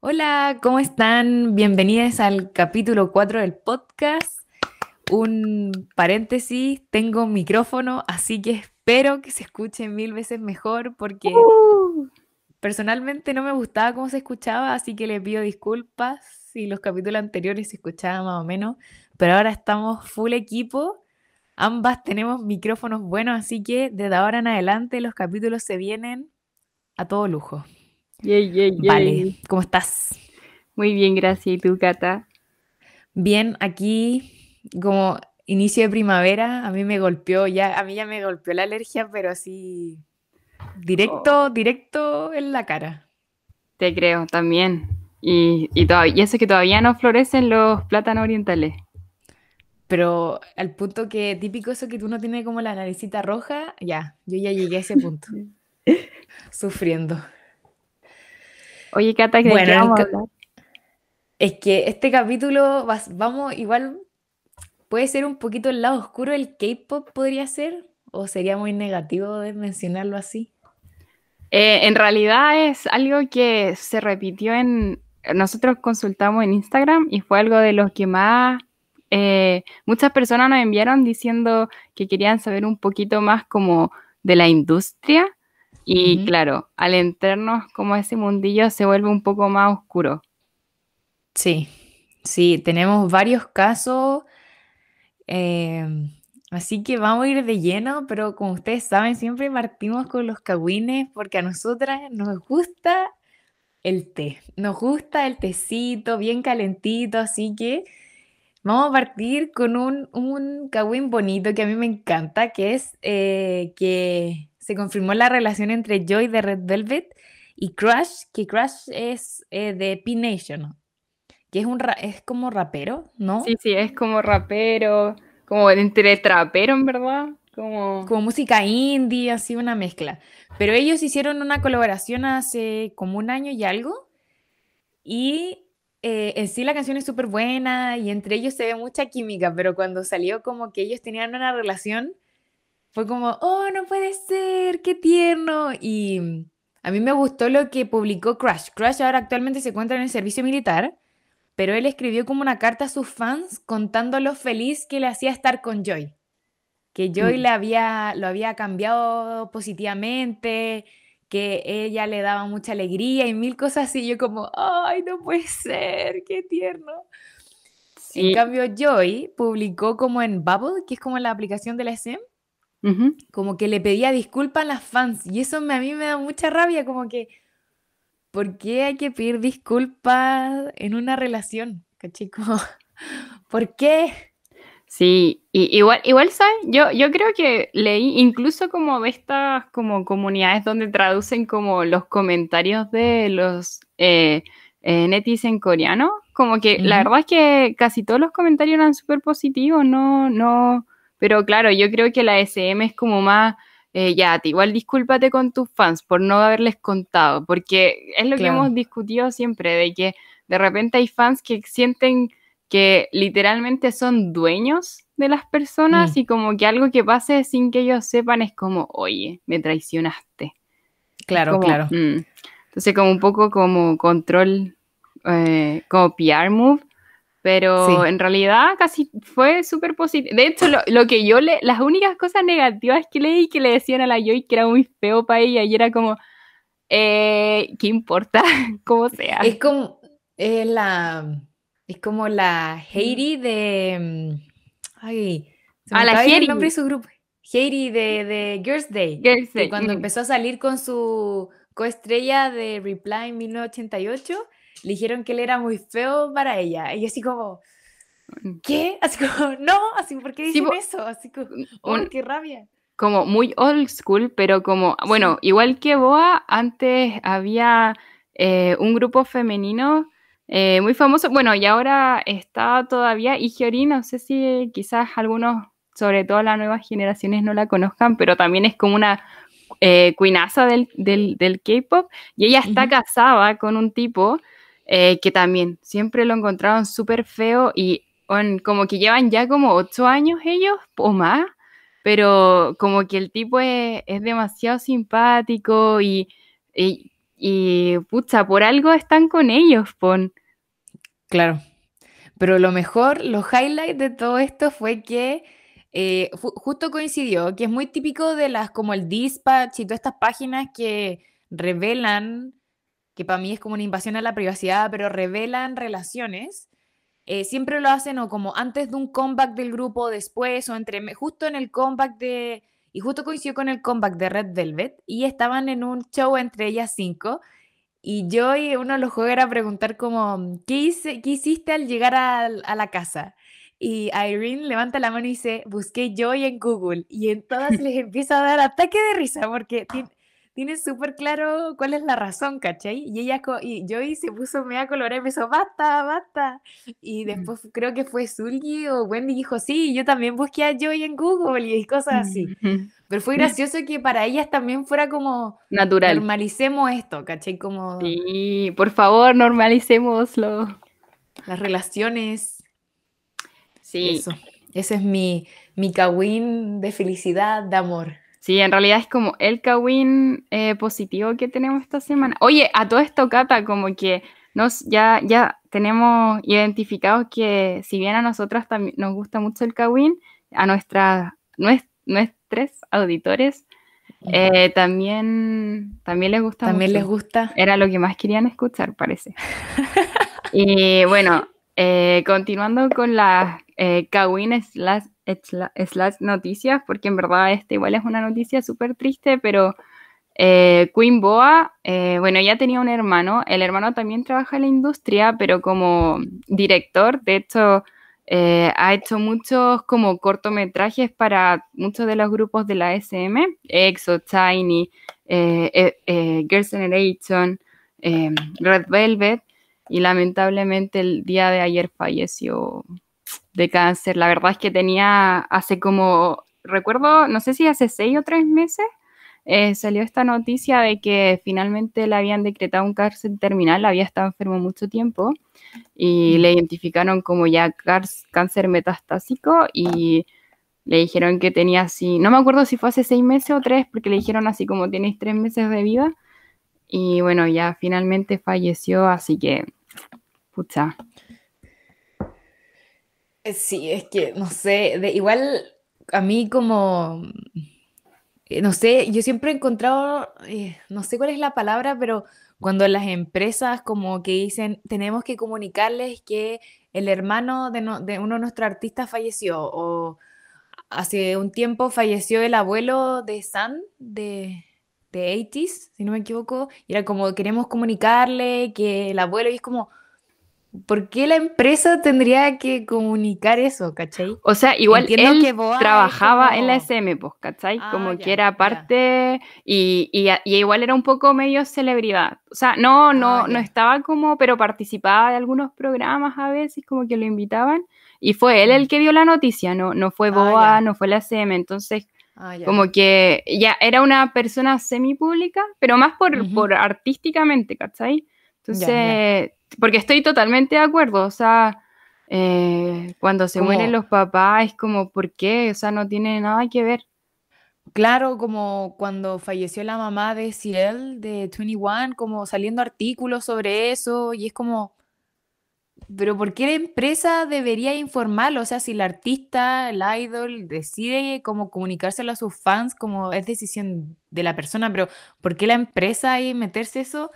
Hola, ¿cómo están? Bienvenidos al capítulo 4 del podcast. Un paréntesis, tengo un micrófono, así que espero que se escuche mil veces mejor porque personalmente no me gustaba cómo se escuchaba, así que le pido disculpas si los capítulos anteriores se escuchaba más o menos, pero ahora estamos full equipo. Ambas tenemos micrófonos buenos, así que desde ahora en adelante los capítulos se vienen a todo lujo. Yay, yay, yay. Vale, ¿cómo estás? Muy bien, gracias. ¿Y tú, Cata? Bien, aquí como inicio de primavera, a mí me golpeó ya, a mí ya me golpeó la alergia, pero así directo, directo en la cara. Te creo, también. Y, y, todavía, y eso que todavía no florecen los plátanos orientales. Pero al punto que típico eso que tú no tienes como la naricita roja, ya, yo ya llegué a ese punto. Sufriendo. Oye, Cata, ¿de qué Bueno, vamos a hablar? Es que este capítulo vas- vamos igual puede ser un poquito el lado oscuro del K-pop podría ser o sería muy negativo de mencionarlo así. Eh, en realidad es algo que se repitió en... Nosotros consultamos en Instagram y fue algo de los que más... eh, muchas personas nos enviaron diciendo que querían saber un poquito más como de la industria y claro, al entrarnos como a ese mundillo se vuelve un poco más oscuro. Sí, sí, tenemos varios casos, em, así que vamos a ir de lleno, pero como ustedes saben, siempre partimos con los cagüines porque a nosotras nos gusta el té, nos gusta el tecito bien calentito, así que vamos a partir con un, un cagüín bonito que a mí me encanta, que es eh, que se confirmó la relación entre Joy de Red Velvet y Crush, que Crush es eh, de P-Nation, que es, un es como rapero, ¿no? Sí, sí, es como rapero, como entre trapero, en verdad. Como... Como música indie, así una mezcla. Pero ellos hicieron una colaboración hace como un año y algo. Y eh, en sí la canción es súper buena y entre ellos se ve mucha química, pero cuando salió como que ellos tenían una relación, fue como, oh, no puede ser, qué tierno. Y mm, a mí me gustó lo que publicó Crush. Crush ahora actualmente se encuentra en el servicio militar, pero él escribió como una carta a sus fans contando lo feliz que le hacía estar con Joy. Que Joy Mm. le había, lo había cambiado positivamente, que ella le daba mucha alegría y mil cosas así. Yo como, ay, no puede ser, qué tierno. En cambio, Joy publicó como en Bubble, que es como la aplicación de la SM, como que le pedía disculpas a las fans. Y eso me- a mí me da mucha rabia, como que, ¿por qué hay que pedir disculpas en una relación? ¿Cachai? Como, ¿por qué? Sí, y igual, igual, ¿sabes? Yo, yo creo que leí incluso como de estas como comunidades donde traducen como los comentarios de los eh, eh, netis en coreano, como que la verdad es que casi todos los comentarios eran súper positivos, no, no, pero claro, yo creo que la SM es como más, eh, ya, igual discúlpate con tus fans por no haberles contado, porque es lo que hemos discutido siempre, de que de repente hay fans que sienten que literalmente son dueños de las personas Mm. y como que algo que pase sin que ellos sepan es como, oye, me traicionaste. Claro, Como, claro. mm. Entonces como un poco como control, eh, como PR move, pero Sí. en realidad casi fue súper positivo. De hecho, lo, lo que yo le, las únicas cosas negativas que leí que le decían a la Joy que era muy feo para ella y era como, eh, ¿qué importa? como sea. Es como, es la, es como la Heidi de, mm, ay, se me Ah, la ir el Heidi. nombre de su grupo. Heidi de, de Girls' Day. Girls' Day, cuando mm. empezó a salir con su coestrella de Reply en 1988, le dijeron que él era muy feo para ella. Y yo así como, ¿qué? Así como, no, así, ¿por qué dicen eso? Así como, un- ¡ay, qué rabia! como muy old school, pero como, bueno, igual que Boa, antes había eh, un grupo femenino eh, muy famoso, bueno, y ahora está todavía Igiori, no sé si quizás algunos, sobre todo las nuevas generaciones, no la conozcan, pero también es como una eh, cuinaza del, del, del K-pop, y ella está casada con un tipo eh, que también siempre lo encontraron súper feo y como que llevan ya como ocho años ellos o más, pero como que el tipo es, demasiado simpático y, y, pucha, por algo están con ellos, pon. Claro. Pero lo mejor, los highlights de todo esto fue que eh, justo coincidió, que es muy típico de las como el dispatch y todas estas páginas que revelan, que para mí es como una invasión a la privacidad, pero revelan relaciones. Eh, siempre lo hacen o como antes de un comeback del grupo, después o entre justo en el comeback de y justo coincidió con el comeback de Red Velvet y estaban en un show entre ellas cinco y yo y uno de los juegos era preguntar como ¿qué, hice, qué hiciste al llegar a, a la casa? Y Irene levanta la mano y dice, busqué Joy en Google. Y en todas les empieza a dar ataque de risa porque tiene súper claro cuál es la razón, ¿cachai? Y ella y Joy se puso media colorada y empezó, basta, basta. Y después creo que fue Zulgi o Wendy dijo, sí, yo también busqué a Joy en Google y cosas así. Pero fue gracioso que para ellas también fuera como natural. Normalicemos esto, ¿cachai? Como... Sí, por favor, normalicémoslo. Las relaciones Sí. Eso. Ese es mi, mi kawin de felicidad, de amor. Sí, en realidad es como el kawin eh, positivo que tenemos esta semana. Oye, a todo esto, Cata, como que nos ya, ya tenemos identificado que si bien a nosotras también nos gusta mucho el kawin, a nuestra, nuestros auditores. Eh, también, también les gusta También les gusta. Era lo que más querían escuchar, parece. y bueno, eh, continuando con las eh, Kawin slash, noticias, porque en verdad este igual es una noticia súper triste, pero eh, Queen Boa, bueno, ella tenía un hermano, el hermano también trabaja en la industria, pero como director, de hecho, ha hecho muchos como cortometrajes para muchos de los grupos de la SM, EXO, Tiny, Girls' Generation, Red Velvet, y lamentablemente el día de ayer falleció de cáncer. La verdad es que tenía hace como, recuerdo, no sé si hace seis o tres meses, eh, salió esta noticia de que finalmente le habían decretado un cáncer terminal, había estado enfermo mucho tiempo y le identificaron como ya cáncer metastásico y le dijeron que tenía así, no me acuerdo si fue hace seis meses o tres, porque le dijeron así como tienes tres meses de vida y bueno, ya finalmente falleció, así que Pucha. Eh, sí, es que, no sé, de, igual a mí como, eh, no sé, yo siempre he encontrado, eh, no sé cuál es la palabra, pero cuando las empresas como que dicen, tenemos que comunicarles que el hermano de, de uno de nuestros artistas falleció, o hace un tiempo falleció el abuelo de San, de, de 80s, si no me equivoco, y era como, queremos comunicarle que el abuelo, y es como ¿Por qué la empresa tendría que comunicar eso, cachai? O sea, igual él que trabajaba en la SM, pues, ¿cachai? Ah, como que era parte y, igual era un poco medio celebridad. O sea, no, no, ah, no estaba como, pero participaba de algunos programas a veces, como que lo invitaban. Y fue él el mm. que dio la noticia, no, no fue ah, Boa, no fue la SM. Entonces, como que ya era una persona semipública, pero más por, por artísticamente, ¿cachai? Entonces porque estoy totalmente de acuerdo, o sea, eh, cuando se mueren los papás es como, ¿por qué? O sea, no tiene nada que ver. Claro, como cuando falleció la mamá de Ciel, de 21, como saliendo artículos sobre eso, y es como, pero ¿por qué la empresa debería informarlo? O sea, si el artista, el idol, decide cómo comunicárselo a sus fans, como es decisión de la persona, pero ¿por qué la empresa ahí meterse eso?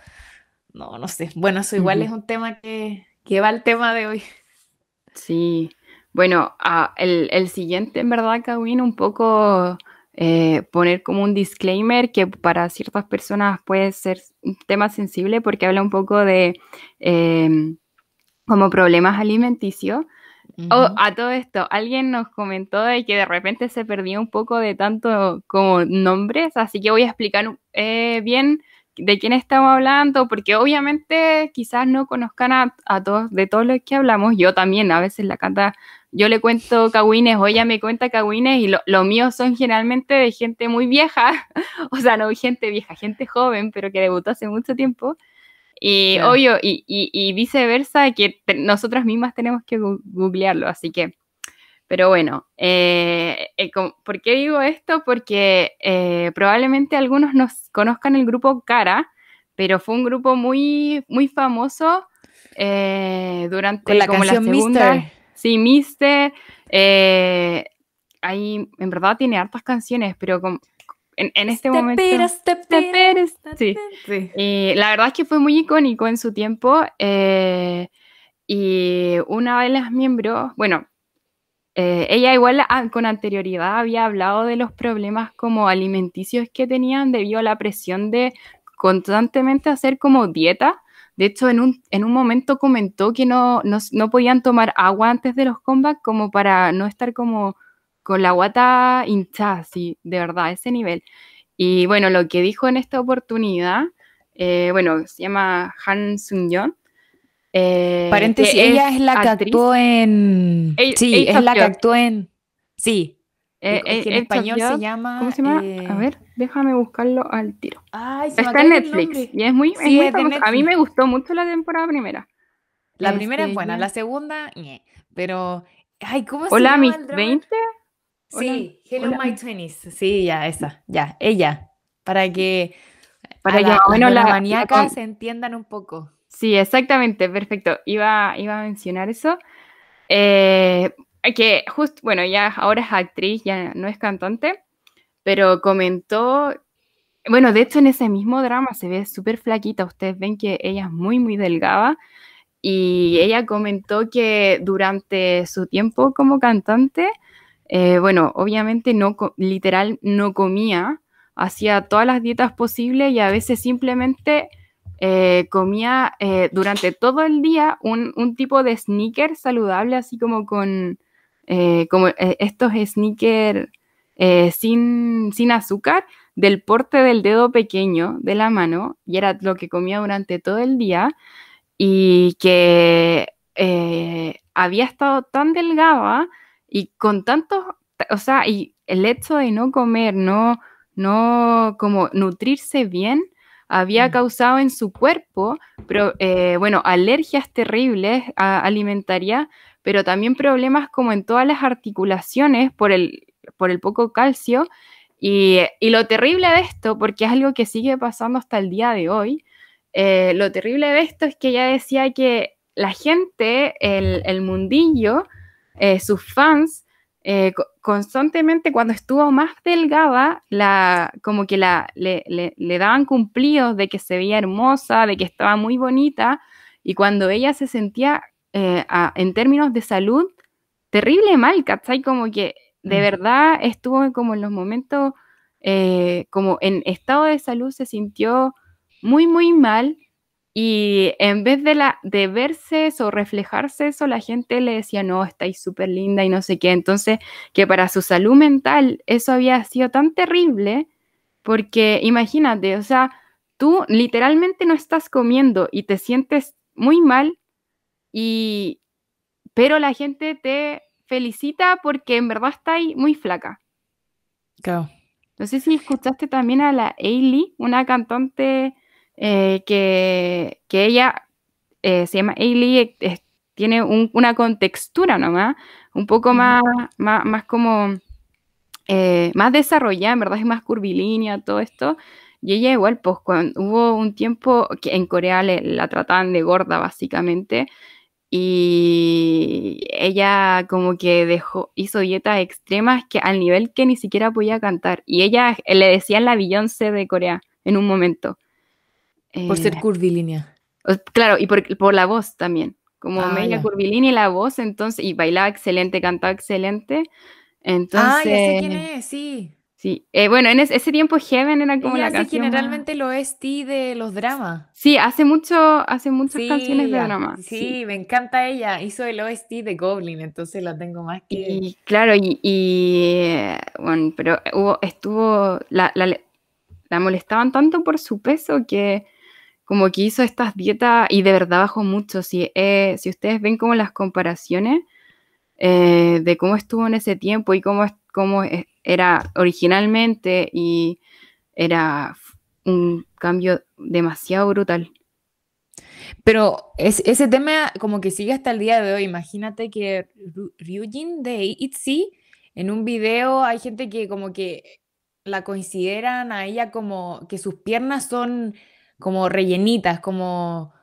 No, no sé. Bueno, eso igual es un tema que, va al tema de hoy. Sí, bueno, ah, el, siguiente, en verdad, Kawin, un poco eh, poner como un disclaimer que para ciertas personas puede ser un tema sensible porque habla un poco de em, como problemas alimenticios. Oh, a todo esto, alguien nos comentó de que de repente se perdió un poco de tanto como nombres, así que voy a explicar eh, bien de quién estamos hablando, porque obviamente quizás no conozcan a, todos, de todos los que hablamos, yo también a veces la canta, yo le cuento cagüines o ella me cuenta cagüines y los míos son generalmente de gente muy vieja, o sea, no gente vieja, gente joven, pero que debutó hace mucho tiempo. Y Claro. obvio, y, y- y viceversa, que te- nosotras mismas tenemos que googlearlo, así que, pero bueno, eh, eh, ¿por qué digo esto? Porque eh, probablemente algunos nos conozcan el grupo Cara, pero fue un grupo muy, muy famoso durante Con la como canción segunda- Mister. Sí, Mister. ahí, en verdad tiene hartas canciones, pero como- en, en este momento... Te Te peres, sí. Sí. Y la verdad es que fue muy icónico en su tiempo. eh, y una de las miembros, bueno, eh, ella igual a- con anterioridad había hablado de los problemas como alimenticios que tenían debido a la presión de constantemente hacer como dieta. De hecho, en un, en un momento comentó que no, no, no podían tomar agua antes de los comebacks como para no estar como con la guata hinchada, así, de verdad, a ese nivel. Y bueno, lo que dijo en esta oportunidad, eh, bueno, se llama Han Sung-yeon. Eh, Paréntesis, ella es, la que actuó en. Sí, Eight es la que actuó en. Sí. Eh, en eh, español se llama. ¿Cómo se llama? eh, A ver, déjame buscarlo al tiro. Ay, se me Está en Netflix y es muy, es Sí, muy es de famosa. A mí me gustó mucho la temporada primera. La primera es Este, buena, la segunda, pero. Ay, ¿cómo se Hola, llama mis el drama? 20. Sí, Hello hola. My 20s. Sí, ya, esa. Ya, ella. Para que. Para que la- más o las con- se entiendan un poco. Sí, exactamente, perfecto. Iba, iba a mencionar eso. Eh, que justo, bueno, ya ahora es actriz, ya no es cantante, pero comentó, bueno, de hecho en ese mismo drama se ve súper flaquita, ustedes ven que ella es muy, muy delgada y ella comentó que durante su tiempo como cantante, eh, bueno, obviamente no, literal, no comía, hacía todas las dietas posibles y a veces simplemente eh, comía eh, durante todo el día un, un tipo de sneaker saludable, así como con eh, como, estos sneakers sin, sin azúcar, del porte del dedo pequeño de la mano, y era lo que comía durante todo el día, y que había estado tan delgada y con tantos, o sea, y el hecho de no comer, no, no como nutrirse bien, había Mm. causado en su cuerpo, pero, eh, bueno, alergias terribles a- alimentarias, pero también problemas como en todas las articulaciones por el, por el poco calcio. Y, y lo terrible de esto, porque es algo que sigue pasando hasta el día de hoy, eh, lo terrible de esto es que ella decía que la gente, el, el mundillo, eh, sus fans, eh, co- constantemente cuando estuvo más delgada, la, como que la, le, le- le daban cumplidos de que se veía hermosa, de que estaba muy bonita, y cuando ella se sentía eh, a- en términos de salud, terrible mal, ¿cachai? Como que de Mm. verdad estuvo como en los momentos, eh, como en estado de salud se sintió muy, muy mal. Y en vez de, la, de verse eso, reflejarse eso, la gente le decía, no, estáis súper linda y no sé qué. Entonces, que para su salud mental eso había sido tan terrible, porque imagínate, o sea, tú literalmente no estás comiendo y te sientes muy mal, y, pero la gente te felicita porque en verdad estás muy flaca. Claro. No sé si escuchaste también a la Ailey, una cantante eh, que, que ella eh, se llama Ailey, eh, tiene un- una contextura nomás, un poco más, más, más como más desarrollada, en verdad es más curvilínea, todo esto. Y ella igual, pues cuando hubo un tiempo que en Corea le- la trataban de gorda básicamente. Y ella como que dejó, hizo dietas extremas que al nivel que ni siquiera podía cantar. Y ella le decían la Beyoncé de Corea en un momento. Por ser Eh, curvilínea. Claro, y por, por la voz también. Como Ah, media curvilínea y la voz, entonces, y bailaba excelente, cantaba excelente. Entonces, Ah, ya sé quién es, sí. sí. Eh, bueno, en es- ese tiempo Heaven era como Ella la canción generalmente lo OST de los dramas. Sí, hace mucho, hace muchas Sí, canciones de drama. Sí, me encanta ella. Hizo el OST de Goblin, entonces la tengo más que. Y claro, y, y, bueno, pero hubo, estuvo, la, la, la molestaban tanto por su peso que como que hizo estas dietas y de verdad bajó mucho. Si, eh, si ustedes ven como las comparaciones eh, de cómo estuvo en ese tiempo y cómo, cómo era originalmente y era un cambio demasiado brutal. Pero es, ese tema como que sigue hasta el día de hoy. Imagínate que Ryujin de ITZY, en un video hay gente que como que la consideran a ella como que sus piernas son como rellenitas, como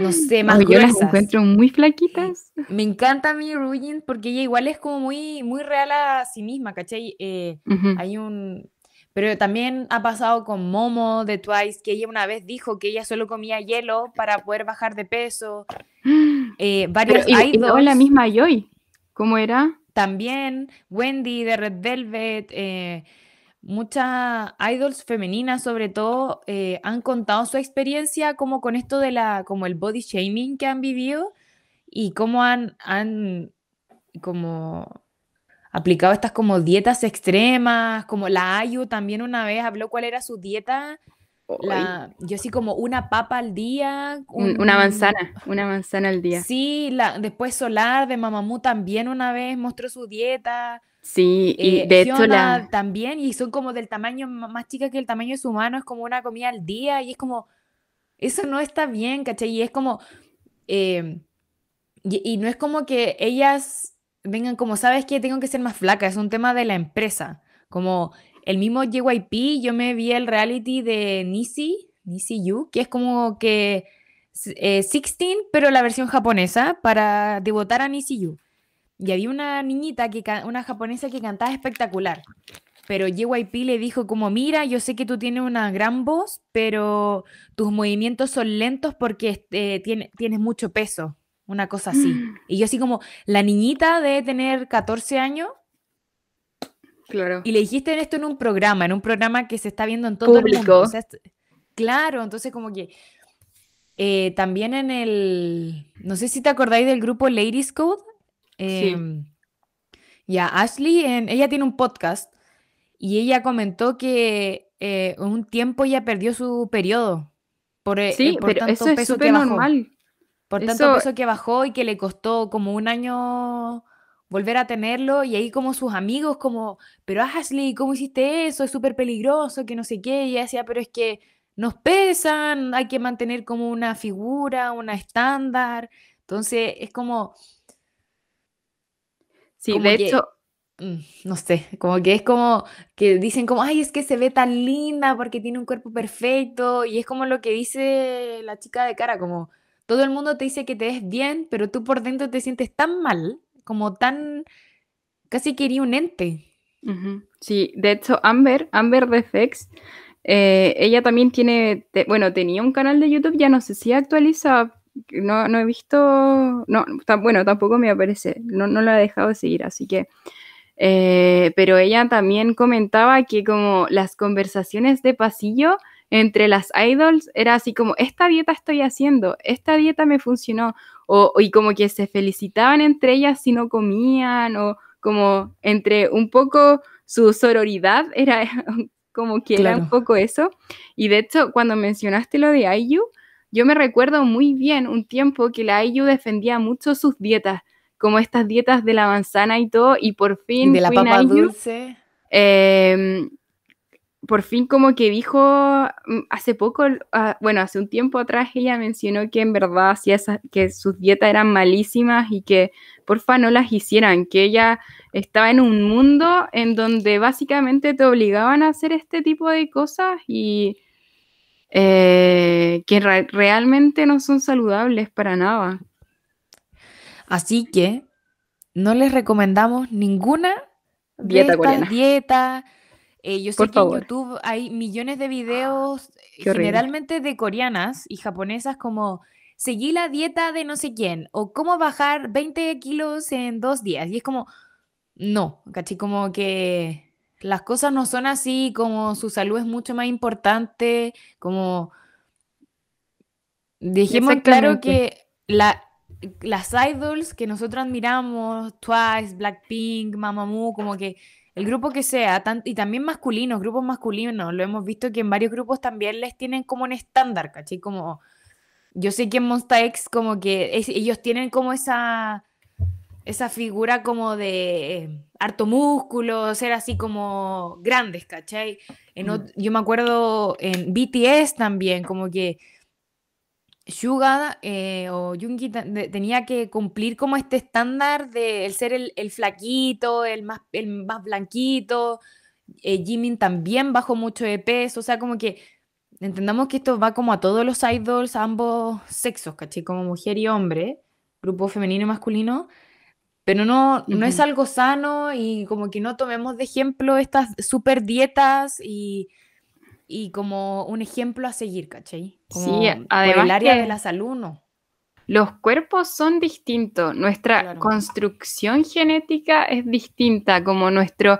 no sé, más Yo las encuentro muy flaquitas. Me encanta a mí Ryujin porque ella igual es como muy, muy real a sí misma, ¿cachai? Eh, hay un, pero también ha pasado con Momo de Twice, que ella una vez dijo que ella solo comía hielo para poder bajar de peso. Eh, varios y, la misma Joy, ¿cómo era? También Wendy de Red Velvet, eh, muchas idols femeninas sobre todo eh, han contado su experiencia como con esto de la, como el body shaming que han vivido y cómo han, han como aplicado estas como dietas extremas, como la Ayu también una vez habló cuál era su dieta. La, yo sí como una papa al día. una manzana, una manzana al día. Sí, la, después Solar de Mamamoo también una vez mostró su dieta. Sí, y eh, de hecho la... también, y son como del tamaño más chica que el tamaño de su mano, es como una comida al día, y es como, eso no está bien, ¿cachai? Y es como, eh, y, no es como que ellas vengan como, ¿sabes que Tengo que ser más flaca, es un tema de la empresa. Como el mismo JYP, yo me vi el reality de Nisi, Nisi Yu, que es como que eh, 16, pero la versión japonesa, para debutar a Nisi Yu. Y había una niñita, que una japonesa que cantaba espectacular. Pero JYP le dijo como, mira, yo sé que tú tienes una gran voz, pero tus movimientos son lentos porque eh, tienes mucho peso una cosa así. Y yo así como, la niñita debe tener 14 años. Claro. Y le dijiste esto en un programa, en un programa que se está viendo en todo el mundo. claro, entonces como que eh, también en el, no sé si te acordáis del grupo Ladies Code. Eh, sí. Ya, Ashley, en, ella tiene un podcast y ella comentó que eh, un tiempo ya perdió su periodo. Por, eh, sí, por pero eso es súper normal. Por tanto peso que bajó y que le costó como un año volver a tenerlo y ahí como sus amigos como, pero Ashley, ¿cómo hiciste eso? Es súper peligroso, que no sé qué. Y ella decía, pero es que nos pesan, hay que mantener como una figura, una estándar. Entonces es como... Sí, de hecho... Mm, no sé, como que es como que dicen como, ay, es que se ve tan linda porque tiene un cuerpo perfecto. Y es como lo que dice la chica de cara, como todo el mundo te dice que te ves bien, pero tú por dentro te sientes tan mal, como tan, casi quería un ente. Sí, de hecho, Amber, Amber de Fex, eh, ella también tiene, bueno, tenía un canal de YouTube, ya no sé si actualiza, no, no he visto, no, bueno, tampoco me aparece, no, no la he dejado de seguir, así que, eh, pero ella también comentaba que como las conversaciones de pasillo entre las idols era así como, esta dieta estoy haciendo, esta dieta me funcionó, o, y como que se felicitaban entre ellas si no comían, o como entre un poco su sororidad era como que era un poco eso. Y de hecho, cuando mencionaste lo de IU, yo me recuerdo muy bien un tiempo que la IU defendía mucho sus dietas, como estas dietas de la manzana y todo, y por fin... de la papa dulce. Eh, por fin como que dijo mm, hace poco, ah, bueno, hace un tiempo atrás ella mencionó que en verdad hacía que sus dietas eran malísimas y que porfa no las hicieran, que ella estaba en un mundo en donde básicamente te obligaban a hacer este tipo de cosas y eh, que realmente no son saludables para nada. Así que no les recomendamos ninguna dieta coreana. Dieta, eh, yo sé que en YouTube hay millones de videos, generalmente de coreanas y japonesas, como seguí la dieta de no sé quién o cómo bajar 20 kilos en dos días. Y es como, no, ¿cachai? Como que las cosas no son así, como su salud es mucho más importante, como dejemos claro que la, las idols que nosotros admiramos, Twice, Blackpink, Mamamoo, como que el grupo que sea, y también masculinos, grupos masculinos, lo hemos visto que en varios grupos también les tienen como un estándar, ¿cachai? Como, yo sé que en Monsta X como que ellos tienen como esa, esa figura como de harto músculo, ser así como grandes, ¿cachai? En, mm. Yo me acuerdo en BTS también, como que Yuga eh, o Jungi tenía que cumplir como este estándar de el ser el, flaquito, el más, el más blanquito. Eh, Jimin también bajó mucho de peso, o sea, como que entendamos que esto va como a todos los idols, a ambos sexos, ¿caché? Como mujer y hombre, grupo femenino y masculino, pero no, no es algo sano y como que no tomemos de ejemplo estas super dietas y y como un ejemplo a seguir, ¿cachai? sí, además el área de la salud, ¿no? Los cuerpos son distintos, nuestra construcción genética es distinta, como nuestro...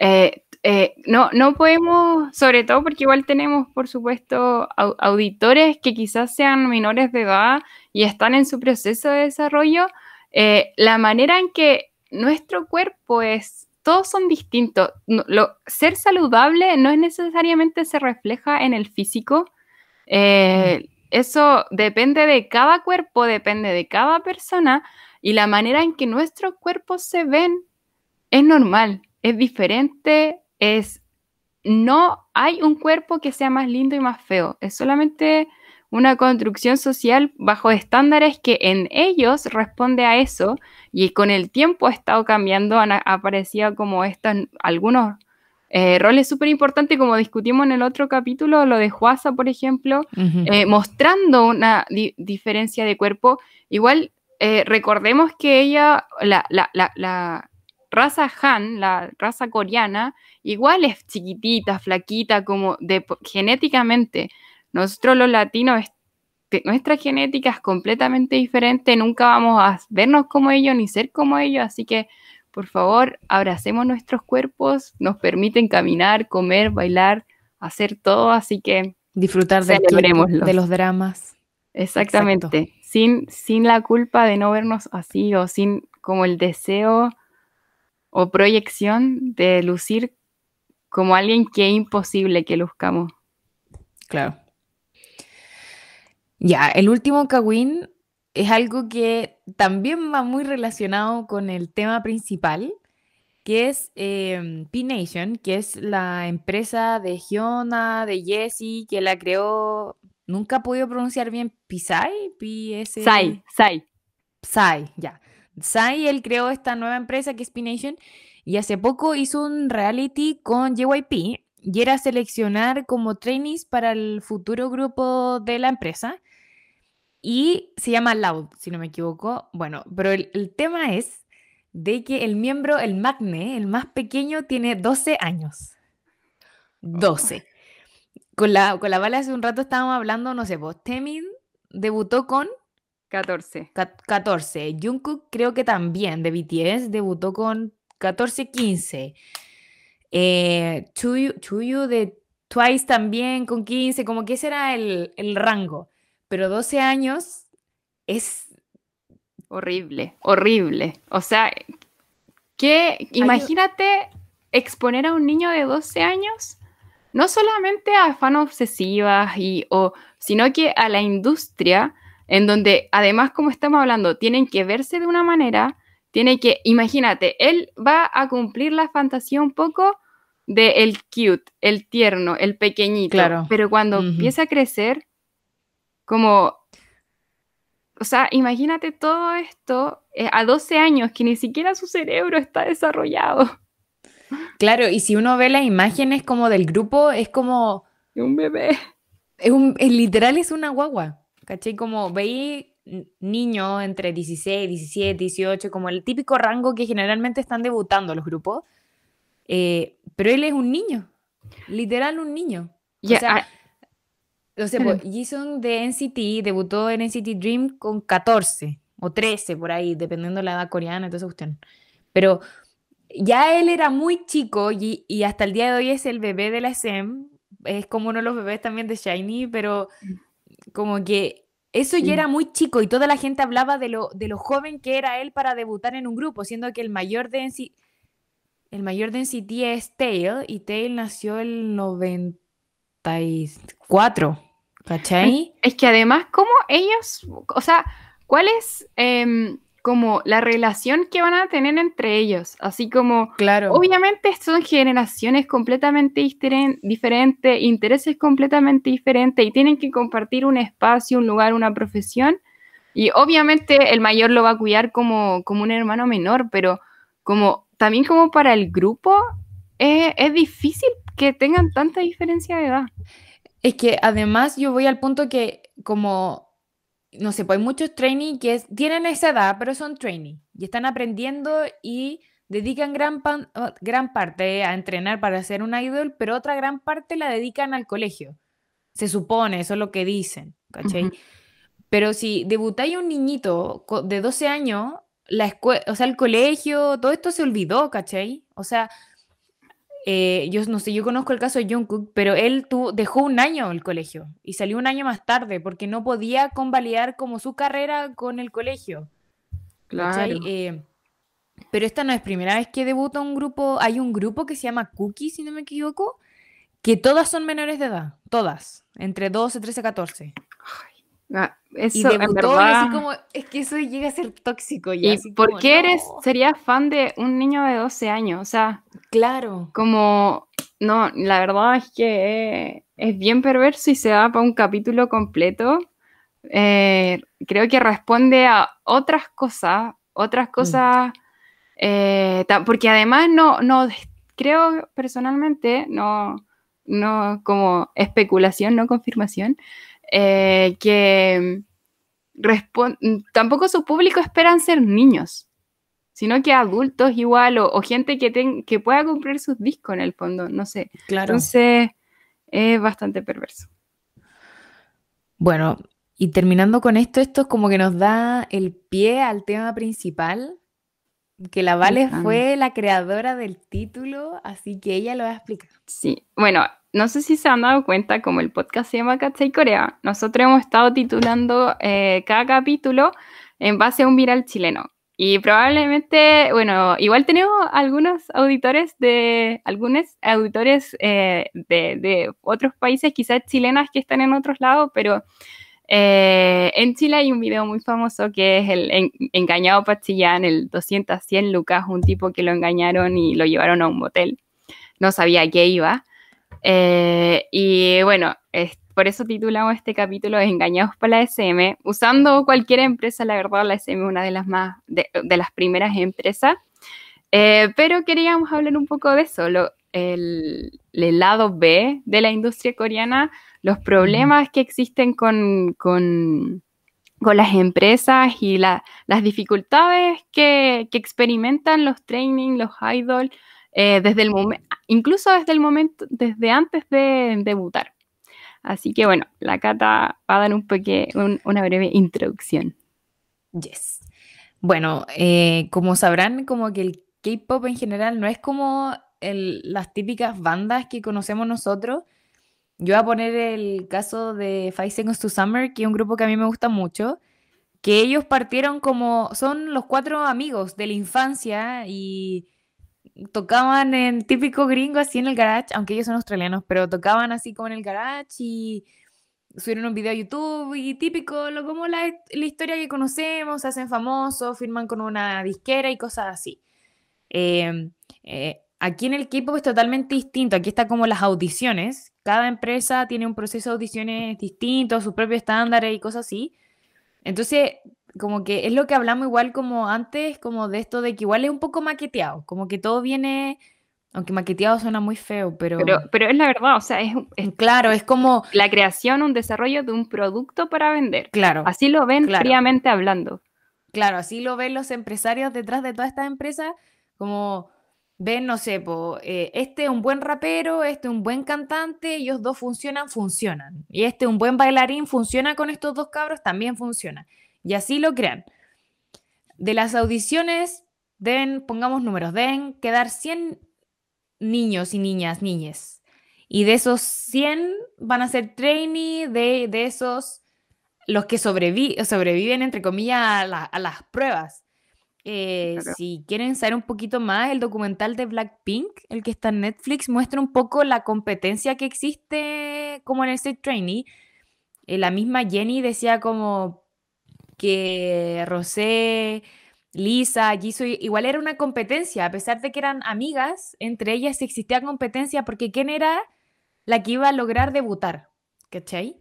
Eh, eh, no, no podemos, sobre todo porque igual tenemos, por supuesto, auditores que quizás sean menores de edad y están en su proceso de desarrollo, eh, la manera en que nuestro cuerpo es todos son distintos. lo, ser saludable no es necesariamente se refleja en el físico. Eh, eso depende de cada cuerpo, depende de cada persona y la manera en que nuestros cuerpos se ven es normal, es diferente, es no hay un cuerpo que sea más lindo y más feo, es solamente una construcción social bajo estándares que en ellos responde a eso y con el tiempo ha estado cambiando, han aparecido como estos algunos eh, roles súper importantes, como discutimos en el otro capítulo, lo de Juasa, por ejemplo, eh, mostrando una diferencia de cuerpo. Igual eh, recordemos que ella, la, la, la, raza Han, la raza coreana, igual es chiquitita, flaquita, como de, genéticamente. Nosotros los latinos, nuestra genética es completamente diferente, nunca vamos a vernos como ellos ni ser como ellos, así que por favor, abracemos nuestros cuerpos, nos permiten caminar, comer, bailar, hacer todo, así que disfrutar de, de los dramas. Exactamente, sin, sin la culpa de no vernos así o sin como el deseo o proyección de lucir como alguien que es imposible que luzcamos. Claro. Ya, el último Kawin es algo que también va muy relacionado con el tema principal, que es em, P-Nation, que es la empresa de Giona, de Jesse, que la creó, nunca he podido pronunciar bien, Pisai, P-S... Sai, Sai. Sai, ya. Sai, él creó esta nueva empresa que es P-Nation, y hace poco hizo un reality con JYP, y era seleccionar como trainees para el futuro grupo de la empresa y se llama Loud, si no me equivoco. Bueno, pero el, tema es de que el miembro, el Magne, el más pequeño, tiene 12 años. 12. Con la, con la bala hace un rato estábamos hablando, no sé, vos, Temin debutó con 14. 14. Jungkook creo que también de BTS debutó con 14, 15. Eh, Chuyu, de Twice también con 15, como que ese era el, el rango pero 12 años es... Horrible, horrible. O sea, que imagínate exponer a un niño de 12 años, no solamente a fan obsesivas, y, o, sino que a la industria, en donde además, como estamos hablando, tienen que verse de una manera, tiene que, imagínate, él va a cumplir la fantasía un poco de el cute, el tierno, el pequeñito, claro. pero cuando empieza a crecer, como, o sea, imagínate todo esto eh, a 12 años, que ni siquiera su cerebro está desarrollado. Claro, y si uno ve las imágenes como del grupo, es como... Un bebé. Es un, literal es una guagua, ¿cachai? Como veis niños entre 16, 17, 18, como el típico rango que generalmente están debutando los grupos, eh, pero él es un niño, literal un niño. o sea, o sea, pues, Jason de NCT debutó en NCT Dream con 14 o 13 por ahí, dependiendo de la edad coreana, entonces usted. Pero ya él era muy chico y, y, hasta el día de hoy es el bebé de la SM, es como uno de los bebés también de Shiny, pero como que eso ya era muy chico y toda la gente hablaba de lo, de lo joven que era él para debutar en un grupo, siendo que el mayor de NCT, el mayor de NCT es Tail y Tail nació el 94. ¿Cachai? Es que además, ¿cómo ellos, o sea, cuál es, em, como la relación que van a tener entre ellos. Así como, Claro. obviamente son generaciones completamente diferen- diferentes, intereses completamente diferentes y tienen que compartir un espacio, un lugar, una profesión. Y obviamente el mayor lo va a cuidar como, como un hermano menor, pero como también como para el grupo eh, es difícil que tengan tanta diferencia de edad. Es que además yo voy al punto que como, no sé, pues hay muchos trainees que es- tienen esa edad, pero son trainees y están aprendiendo y dedican gran, pan- gran parte a entrenar para ser un idol, pero otra gran parte la dedican al colegio. Se supone, eso es lo que dicen, ¿cachai? Ujú. Pero si debutáis un niñito de 12 años, la escuela, o sea, el colegio, todo esto se olvidó, ¿cachai? O sea, eh, yo no sé, yo conozco el caso de Jungkook, pero él tu- dejó un año el colegio y salió un año más tarde porque no podía convalidar como su carrera con el colegio. Claro. Eh, pero esta no es primera vez que debuta un grupo, hay un grupo que se llama Cookie, si no me equivoco, que todas son menores de edad, todas, entre 12, 13, 14. Ah, Y Eso, debutó así como, es que eso llega a ser tóxico ya, ¿Y por como, qué eres, serías fan de un niño de 12 años? O sea, Claro, como, no, la verdad es que es bien perverso y se da para un capítulo completo. Eh, creo que responde a otras cosas, otras cosas, eh, porque además no, no, creo personalmente, no, no como especulación, no confirmación, eh, que tampoco su público esperan ser niños, sino que adultos igual o, o gente que, ten- que pueda comprar sus discos en el fondo, no sé. claro. Entonces es bastante perverso. Bueno, y terminando con esto, esto es como que nos da el pie al tema principal, que la Vale fue la creadora del título, así que ella lo va a explicar. Sí, bueno, no sé si se han dado cuenta, como el podcast se llama Katsai Corea, nosotros hemos estado titulando eh, cada capítulo en base a un viral chileno. Y probablemente, bueno, igual tenemos algunos auditores de, algunos auditores eh, de, otros países, quizás chilenas que están en otros lados, pero eh, en Chile hay un video muy famoso que es el en- engañado Pachillán, el 200 100 lucas, un tipo que lo engañaron y lo llevaron a un motel. No sabía a qué iba. Eh, y bueno, es- por eso titulamos este capítulo Engañados por la SM, usando cualquier empresa, la verdad, la SM es una de las más, de, de las primeras empresas. Eh, pero queríamos hablar un poco de eso, lo- el, el lado B de la industria coreana, los problemas que existen con, con, con las empresas y la- las dificultades que, que experimentan los training, los idols, eh, desde el incluso desde el momento, desde antes de debutar. Así que bueno, la Cata va a dar un un- una breve introducción. Yes. Bueno, eh, como sabrán, como que el K-pop en general no es como el- las típicas bandas que conocemos nosotros. Yo voy a poner el caso de Five Seconds to Summer, que es un grupo que a mí me gusta mucho, que ellos partieron como, son los cuatro amigos de la infancia y tocaban en típico gringo así en el garage, aunque ellos son australianos, pero tocaban así como en el garage y subieron un video a YouTube y típico, lo como la, la historia que conocemos, se hacen famosos, firman con una disquera y cosas así. Eh, eh, aquí en el K-pop es totalmente distinto, aquí está como las audiciones, cada empresa tiene un proceso de audiciones distinto, sus propios estándares y cosas así. Entonces, como que es lo que hablamos igual como antes, como de esto de que igual es un poco maqueteado, como que todo viene, aunque maqueteado suena muy feo, pero, Pero, pero es la verdad, o sea, es, es claro, es como, la creación, un desarrollo de un producto para vender. claro, Así lo ven Claro. fríamente hablando. claro, así lo ven los empresarios detrás de todas estas empresas, como ven, no sé, po, eh, este es un buen rapero, este es un buen cantante, ellos dos funcionan, funcionan. Y este es un buen bailarín, funciona con estos dos cabros, también funciona. Y así lo crean. De las audiciones deben, pongamos números, deben quedar 100 niños y niñas, niñes. Y de esos 100 van a ser trainee, de, de esos los que sobrevi- sobreviven, entre comillas, a, la- a las pruebas. Eh, Claro. Si quieren saber un poquito más, el documental de Blackpink, el que está en Netflix, muestra un poco la competencia que existe como en el trainee. Eh, la misma Jenny decía como que Rosé Lisa, Jisoo, igual era una competencia, a pesar de que eran amigas, entre ellas existía competencia porque quién era la que iba a lograr debutar, ¿cachai?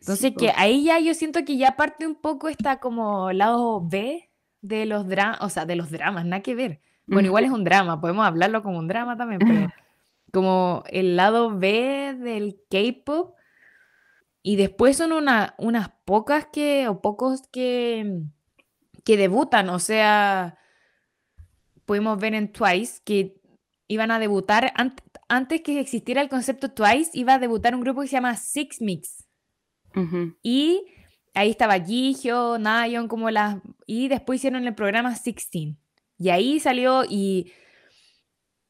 Entonces que ahí ya yo siento que ya parte un poco está como lado B de los dramas, o sea, de los dramas, nada que ver. Bueno, igual es un drama, podemos hablarlo como un drama también, pero como el lado B del K-pop. Y después son una, unas pocas que, o pocos que, que debutan, o sea, podemos ver en Twice que iban a debutar, antes que existiera el concepto Twice, iba a debutar un grupo que se llama Six Mix. Y ahí estaba Jihyo, Nayeon, como las... Y después hicieron el programa Sixteen. Y ahí salió y...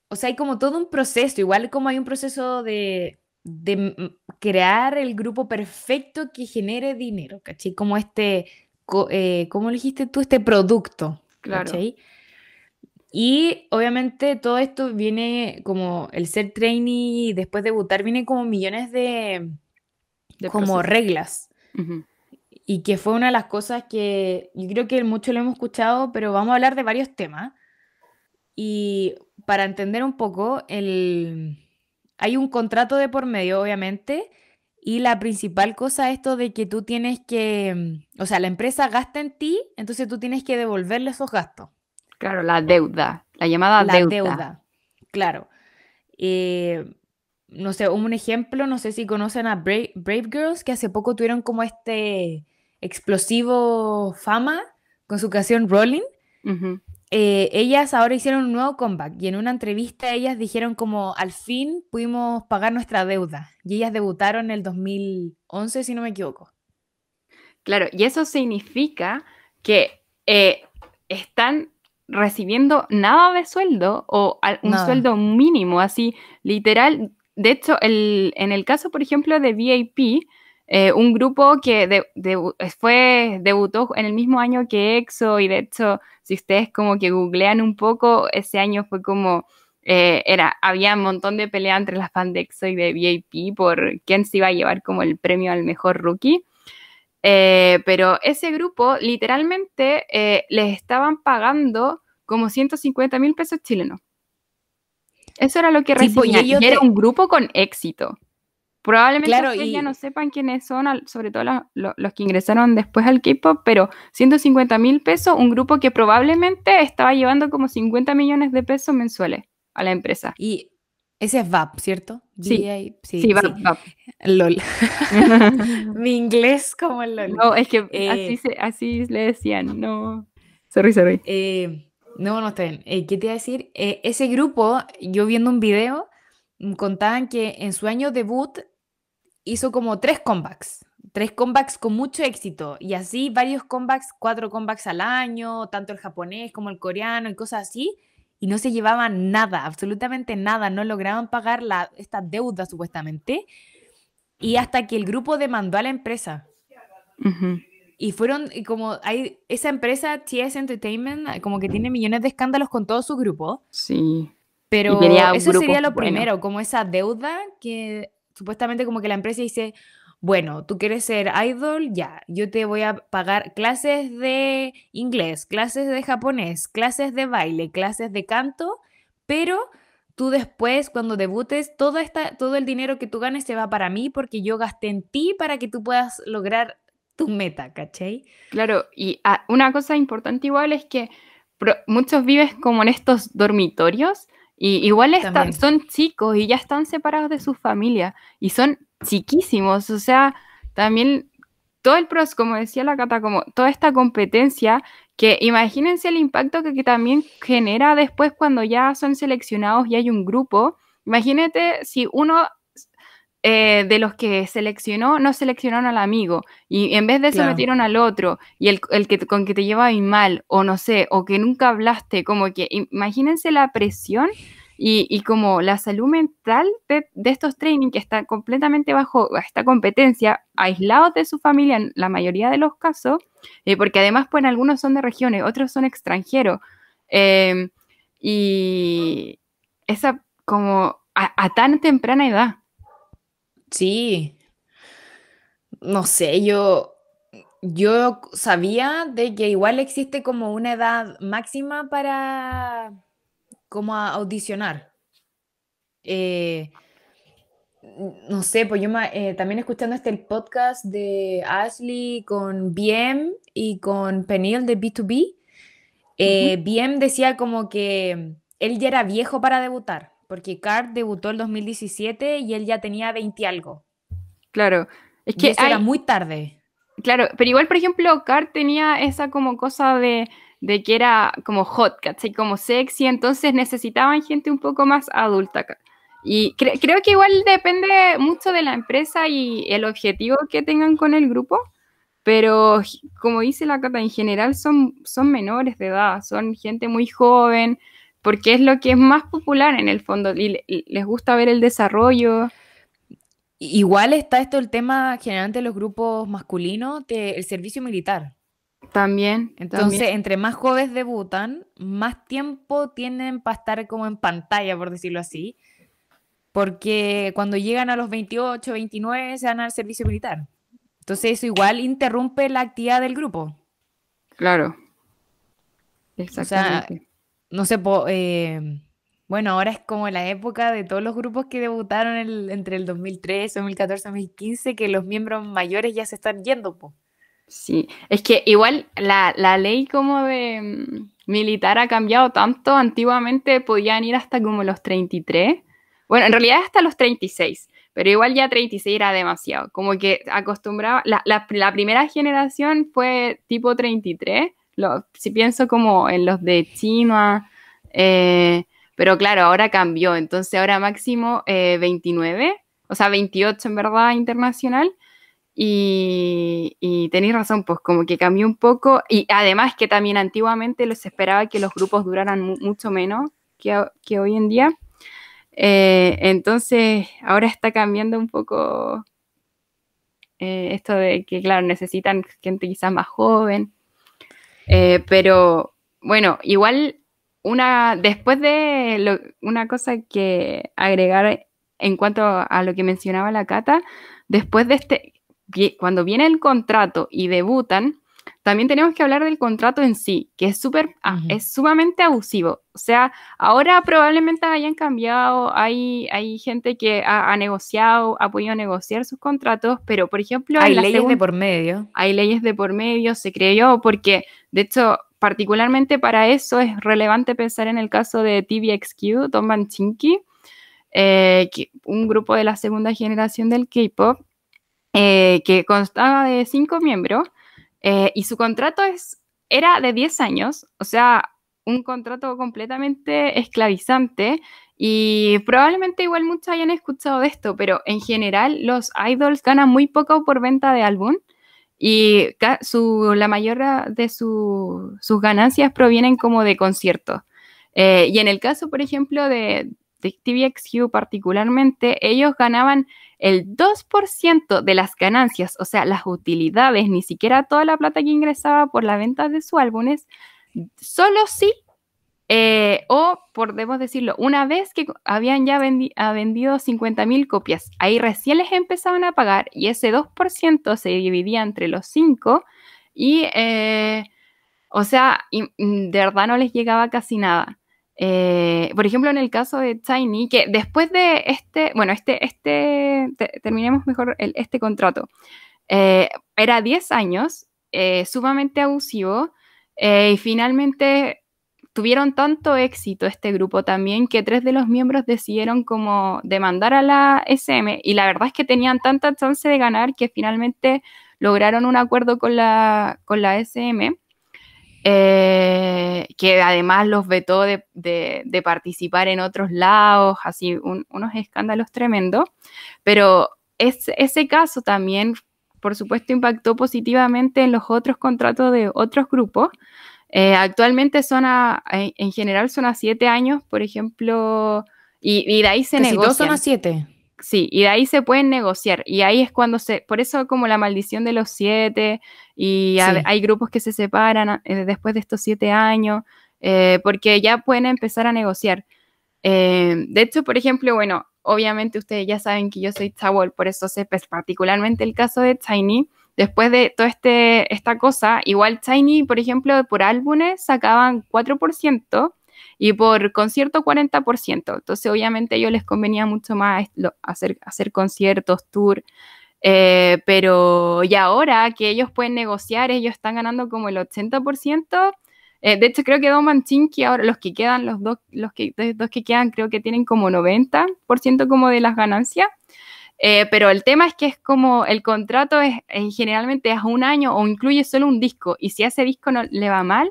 O sea, hay como todo un proceso, igual como hay un proceso de, de crear el grupo perfecto que genere dinero, ¿cachai? Como este, eh, ¿cómo dijiste tú? Este producto, claro. Y obviamente todo esto viene como el ser trainee y después debutar viene como millones de, como reglas. Y que fue una de las cosas que yo creo que mucho lo hemos escuchado, pero vamos a hablar de varios temas. Y para entender un poco, el... hay un contrato de por medio, obviamente, y la principal cosa es esto de que tú tienes que, o sea, la empresa gasta en ti, entonces tú tienes que devolverle esos gastos. Claro, la deuda, la llamada la deuda. Claro. Eh, no sé, un ejemplo, no sé si conocen a Brave, Girls, que hace poco tuvieron como este explosivo fama con su canción Rolling. Eh, ellas ahora hicieron un nuevo comeback y en una entrevista ellas dijeron como al fin pudimos pagar nuestra deuda y ellas debutaron en el 2011 si no me equivoco. Claro, y eso significa que eh, están recibiendo nada de sueldo o un sueldo mínimo, así literal. De hecho, en el caso, por ejemplo, de VIP, eh, un grupo que fue, debutó en el mismo año que EXO y de hecho, si ustedes como que googlean un poco, ese año fue como, eh, era, había un montón de pelea entre las fans de EXO y de VIP por quién se iba a llevar como el premio al mejor rookie. Eh, pero ese grupo literalmente les estaban pagando como 150 mil pesos chilenos. Eso era lo que pues, recibían. y era un grupo con éxito. Probablemente claro, ya no sepan quiénes son, sobre todo los, que ingresaron después al K-pop, pero 150 mil pesos, un grupo que probablemente estaba llevando como 50 millones de pesos mensuales a la empresa. Y ese es VAP, ¿cierto? Sí, sí, sí, VAP, LOL. Mi inglés como el LOL. No, es que así, eh, así le decían, no. Sorry, sorry. Eh, no, no está bien. Eh, ¿Qué te iba a decir? Eh, ese grupo, yo viendo un video, mm, contaban que en su año debut hizo como tres comebacks. Tres comebacks con mucho éxito. Y así varios comebacks, cuatro comebacks al año, tanto el japonés como el coreano y cosas así. Y no se llevaban nada, absolutamente nada. No lograban pagar la, esta deuda supuestamente. Y hasta que el grupo demandó a la empresa. Y fueron, y como hay esa empresa, TS Entertainment, como que tiene millones de escándalos con todo su grupo. Sí. Pero eso sería lo primero, como esa deuda que supuestamente como que la empresa dice, bueno, tú quieres ser idol, ya, yo te voy a pagar clases de inglés, clases de japonés, clases de baile, clases de canto, pero tú después, cuando debutes, todo, esta, todo el dinero que tú ganes se va para mí porque yo gasté en ti para que tú puedas lograr tu meta, ¿cachai? Claro, y ah, una cosa importante igual es que muchos vives como en estos dormitorios y igual están, son chicos y ya están separados de su familia y son chiquísimos, o sea, también todo el proceso, como decía la Cata, como toda esta competencia, que imagínense el impacto que, que, también genera después cuando ya son seleccionados y hay un grupo. Imagínate si uno eh, de los que seleccionó, no seleccionaron al amigo y en vez de eso metieron al otro y el, que, con que te lleva mal o no sé, o que nunca hablaste, como que imagínense la presión y, como la salud mental de, estos training que está completamente bajo esta competencia, aislados de su familia en la mayoría de los casos, eh, porque además pues algunos son de regiones, otros son extranjeros em, y esa como a tan temprana edad. Sí. No sé, yo, Yo sabía de que igual existe como una edad máxima para como audicionar. Eh, no sé, pues yo eh, también escuchando este el podcast de Ashley con BM y con Peniel de B2B, eh, BM decía como que él ya era viejo para debutar, porque Card debutó el 2017 y él ya tenía 20 algo. Claro, es que era muy tarde. Claro, pero igual, por ejemplo, Card tenía esa como cosa de, que era como hot, y Como sexy, entonces necesitaban gente un poco más adulta. Y creo que igual depende mucho de la empresa y el objetivo que tengan con el grupo, pero como dice la Cata, en general son, son menores de edad, son gente muy joven, porque es lo que es más popular en el fondo, y, les gusta ver el desarrollo. Igual está esto el tema generalmente de los grupos masculinos del servicio militar. También. Entonces, entre más jóvenes debutan, más tiempo tienen para estar como en pantalla, por decirlo así porque cuando llegan a los 28, 29 se van al servicio militar. Entonces eso igual interrumpe la actividad del grupo. Claro. Exactamente. No sé, eh, bueno, ahora es como la época de todos los grupos que debutaron entre el 2013, 2014, 2015, que los miembros mayores ya se están yendo. Po. Sí, es que igual la, la ley como de mm, militar ha cambiado tanto. Antiguamente podían ir hasta como los 33 bueno, en realidad hasta los 36, pero igual ya 36 era demasiado. Como que acostumbraba, la, primera generación fue tipo 33, si pienso como en los de China, eh, pero claro, ahora cambió, entonces ahora máximo 29, eh, o sea, 28 en verdad internacional. Y, tenéis razón, pues como que cambió un poco. Y además que también antiguamente los esperaba que los grupos duraran mucho menos que, que hoy en día. Eh, entonces, ahora está cambiando un poco esto de que, claro, necesitan gente quizás más joven. Eh, pero bueno, igual una, después de una cosa que agregar en cuanto a lo que mencionaba la Cata, después de este, cuando viene el contrato y debutan, también tenemos que hablar del contrato en sí, que es ah, es sumamente abusivo. O sea, ahora probablemente hayan cambiado, hay, hay gente que ha, negociado, ha podido negociar sus contratos, pero por ejemplo... Hay leyes de por medio. Hay leyes de por medio, se creyó, porque de hecho, particularmente para eso es relevante pensar en el caso de TVXQ, Tom Manchinki, eh, un grupo de la segunda generación del K-pop, eh, que constaba de cinco miembros eh, y su contrato es, era de 10 años, o sea, un contrato completamente esclavizante. Y probablemente igual muchos hayan escuchado de esto, pero en general los idols ganan muy poco por venta de álbum y la mayoría de sus ganancias provienen como de conciertos. Eh, y en el caso, por ejemplo, de, de particularmente, ellos ganaban el 2% de las ganancias, o sea, las utilidades, ni siquiera toda la plata que ingresaba por la venta de sus álbumes, solo sí, eh, o podemos decirlo, una vez que habían ya vendido 50.000 copias, ahí recién les empezaban a pagar y ese 2% se dividía entre los 5 y, eh, o sea, de verdad no les llegaba casi nada. Eh, por ejemplo, en el caso de Tiny, que después de este, bueno, este, este, terminemos mejor este contrato, eh, era 10 años, eh, sumamente abusivo, y finalmente tuvieron tanto éxito este grupo también que tres de los miembros decidieron como demandar a la SM y la verdad es que tenían tanta chance de ganar que finalmente lograron un acuerdo con la, con la SM eh, que además los vetó de, participar en otros lados, así unos escándalos tremendos, pero ese caso también, por supuesto, impactó positivamente en los otros contratos de otros grupos. Eh, actualmente son en general son a siete años, por ejemplo, y, de ahí se negocian. son a siete. Sí, y de ahí se pueden negociar. Y ahí es cuando se, por eso como la maldición de los siete, y hay grupos que se separan eh, después de estos siete años, eh, porque ya pueden empezar a negociar. Eh, de hecho, por ejemplo, bueno, obviamente ustedes ya saben que yo soy Tawol, por eso sé pues, particularmente el caso de Tiny, después de toda este, esta cosa, igual Tiny, por ejemplo, por álbumes sacaban 4% y por concierto 40%. Entonces, obviamente, a ellos les convenía mucho más hacer, conciertos, tour. Eh, pero ya ahora que ellos pueden negociar, ellos están ganando como el 80%. Eh, de hecho, creo que Don Manchinki, ahora los que quedan, los dos, los que, dos que quedan, creo que tienen como 90% como de las ganancias. Eh, pero el tema es que es como el contrato es generalmente es un año o incluye solo un disco y si a ese disco no le va mal,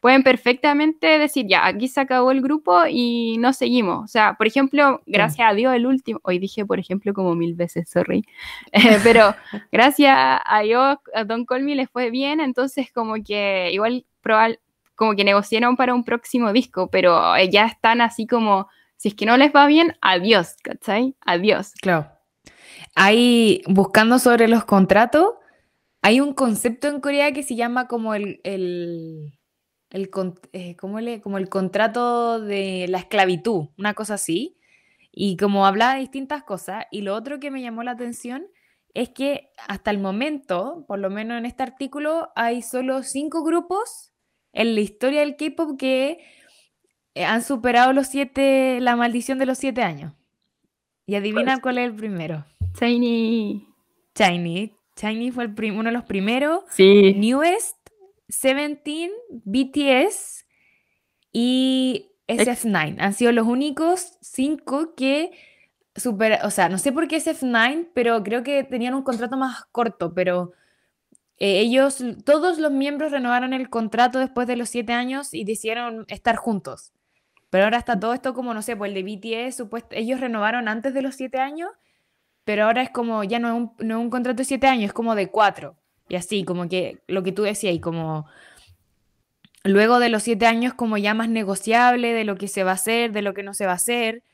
pueden perfectamente decir, ya, aquí se acabó el grupo y no seguimos. O sea, por ejemplo, gracias a Dios el último, hoy dije por ejemplo como mil veces, sorry, eh, pero gracias a Dios, a Don Colmy le fue bien, entonces como que igual probable, como que negociaron para un próximo disco, pero ya están así como, si es que no les va bien, adiós, ¿cachai? Adiós. Claro. Hay, buscando sobre los contratos, hay un concepto en Corea que se llama como el, el, el eh, le, como el contrato de la esclavitud, una cosa así. Y como hablaba de distintas cosas, y lo otro que me llamó la atención es que hasta el momento, por lo menos en este artículo, hay solo cinco grupos en la historia del K-pop que eh, han superado los siete, la maldición de los siete años. Y adivina pues cuál es el primero. Shiny. Shiny. Shiny fue el uno de los primeros. Sí. Newest, Seventeen, BTS y SF9. Han sido los únicos cinco que super, o sea, no sé por qué SF9, pero creo que tenían un contrato más corto, pero eh, ellos, todos los miembros renovaron el contrato después de los siete años y decidieron estar juntos. Pero ahora está todo esto como, no sé, pues el de BTS, supuesto, ellos renovaron antes de los siete años pero ahora es como, ya no es un, no es un contrato de siete años, es como de cuatro. Y así, como que lo que tú decías, y como luego de los siete años, como ya más negociable de lo que se va a hacer, de lo que no se va a hacer.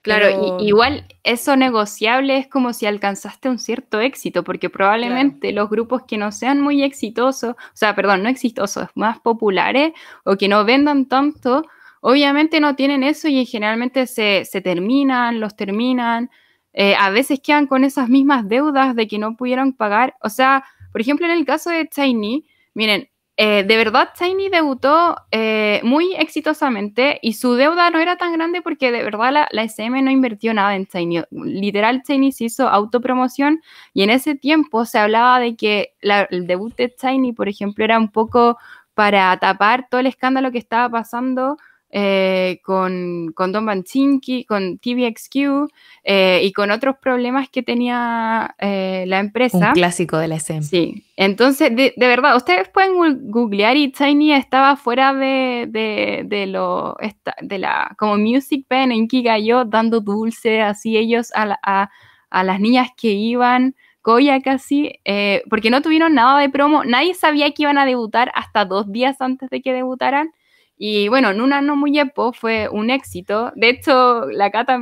Claro, igual eso negociable es como si alcanzaste un cierto éxito, porque probablemente los grupos que no sean muy exitosos, o sea, perdón, no exitosos, más populares o que no vendan tanto, obviamente no tienen eso y generalmente se, se terminan, los terminan, eh, a veces quedan con esas mismas deudas de que no pudieron pagar. O sea, por ejemplo, en el caso de Tiny, miren, eh, de verdad Tiny debutó eh, muy exitosamente y su deuda no era tan grande porque de verdad la, la, SM no invirtió nada en Tiny. Literal, Tiny se hizo autopromoción y en ese tiempo se hablaba de que el debut de Tiny, por ejemplo, era un poco para tapar todo el escándalo que estaba pasando eh, con, con, Don Banchinki, con TVXQ eh, y con otros problemas que tenía eh, la empresa. Un clásico de la SM. Sí, entonces, de, verdad, ustedes pueden googlear y Tiny estaba fuera de, de, de lo, de la, como Music Pen en Kigayo, dando dulce, así ellos a, a, a las niñas que iban. Koya casi, porque no tuvieron nada de promo, nadie sabía que iban a debutar hasta dos días antes de que debutaran, y bueno, Nuna no muy epo fue un éxito. De hecho, la Cata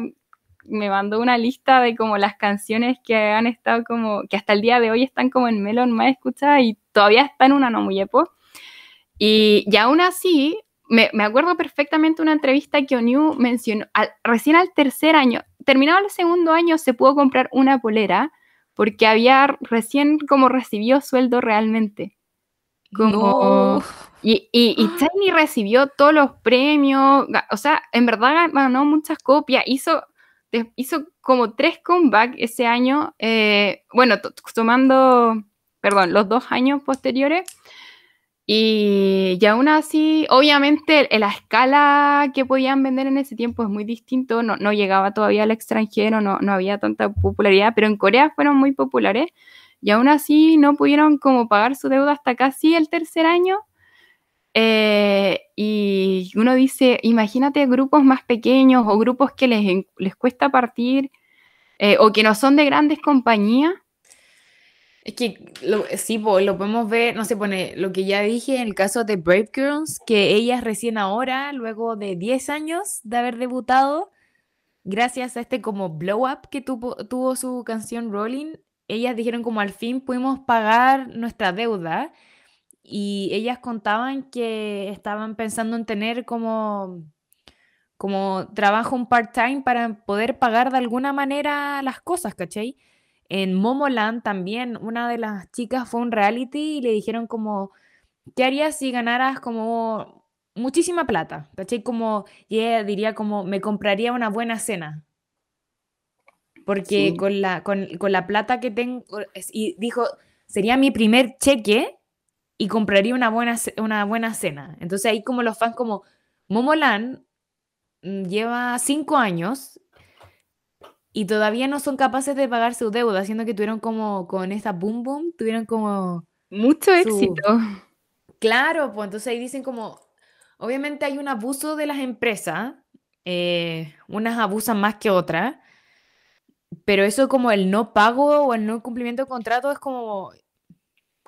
me mandó una lista de como las canciones que han estado como, que hasta el día de hoy están como en Melon más escuchadas y todavía está en una no muy epo. Y, y aún así, me, me, acuerdo perfectamente una entrevista que Onu mencionó, recién al tercer año, terminado el segundo año, se pudo comprar una polera porque había recién como recibió sueldo realmente. Como, y, y, y Tiny recibió todos los premios, o sea, en verdad ganó muchas copias, hizo, hizo como tres comebacks ese año, eh, bueno, tomando, perdón, los dos años posteriores. Y, y, aún así, obviamente, la escala que podían vender en ese tiempo es muy distinto, no, no llegaba todavía al extranjero, no, no había tanta popularidad, pero en Corea fueron muy populares y aún así no pudieron como pagar su deuda hasta casi el tercer año. Eh, y uno dice, imagínate grupos más pequeños o grupos que les, les cuesta partir eh, o que no son de grandes compañías. Es que sí, lo podemos ver, no sé, pone lo que ya dije en el caso de Brave Girls, que ellas recién ahora, luego de 10 años de haber debutado, gracias a este como blow up que tuvo, tuvo su canción Rolling, ellas dijeron como al fin pudimos pagar nuestra deuda y ellas contaban que estaban pensando en tener como, como trabajo un part-time para poder pagar de alguna manera las cosas, ¿cachai? en Momoland también una de las chicas fue un reality y le dijeron como, ¿qué harías si ganaras como muchísima plata? ¿Cachai? Como, y ella diría como, me compraría una buena cena. Porque Sí. con, la, con, con la plata que tengo, y dijo, sería mi primer cheque y compraría una buena, una buena cena. Entonces ahí como los fans como, Momoland mm, lleva cinco años y todavía no son capaces de pagar su deuda, siendo que tuvieron como, con esta Boom Boom, tuvieron como Mucho su... éxito. Claro, pues entonces ahí dicen como, obviamente hay un abuso de las empresas, eh, unas abusan más que otras, pero eso como el no pago o el no cumplimiento de contrato es como,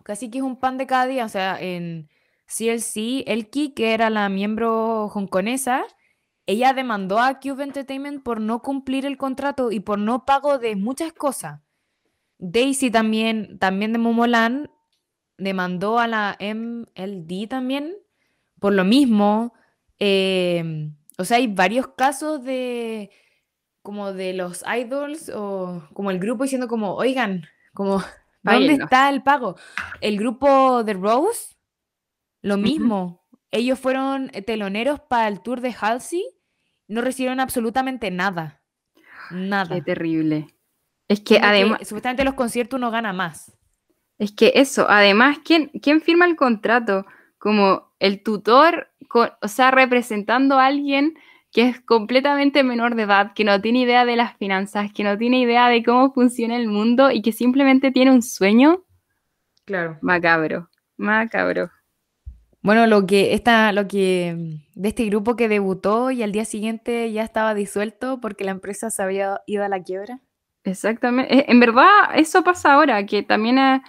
casi que es un pan de cada día, o sea, en CLC, Elki, que era la miembro hongkonesa, ella demandó a Cube Entertainment por no cumplir el contrato y por no pago de muchas cosas. Daisy también, también de Momoland, demandó a la MLD también por lo mismo. eh, o sea, hay varios casos de como de los idols o como el grupo diciendo como, oigan, como, ¿dónde está el pago? El grupo de Rose, lo mismo. Ellos fueron eh, teloneros para el tour de Halsey, no recibieron absolutamente nada. Qué Nada. terrible. Es que además, supuestamente los conciertos uno gana más. es que eso, además, ¿quién, quién firma el contrato? Como el tutor, co- o sea, representando a alguien que es completamente menor de edad, que no tiene idea de las finanzas, que no tiene idea de cómo funciona el mundo y que simplemente tiene un sueño Claro. macabro, macabro. Bueno, lo que esta, lo que de este grupo que debutó y al día siguiente ya estaba disuelto porque la empresa se había ido a la quiebra. Exactamente. Eh, En verdad, eso pasa ahora, que también es,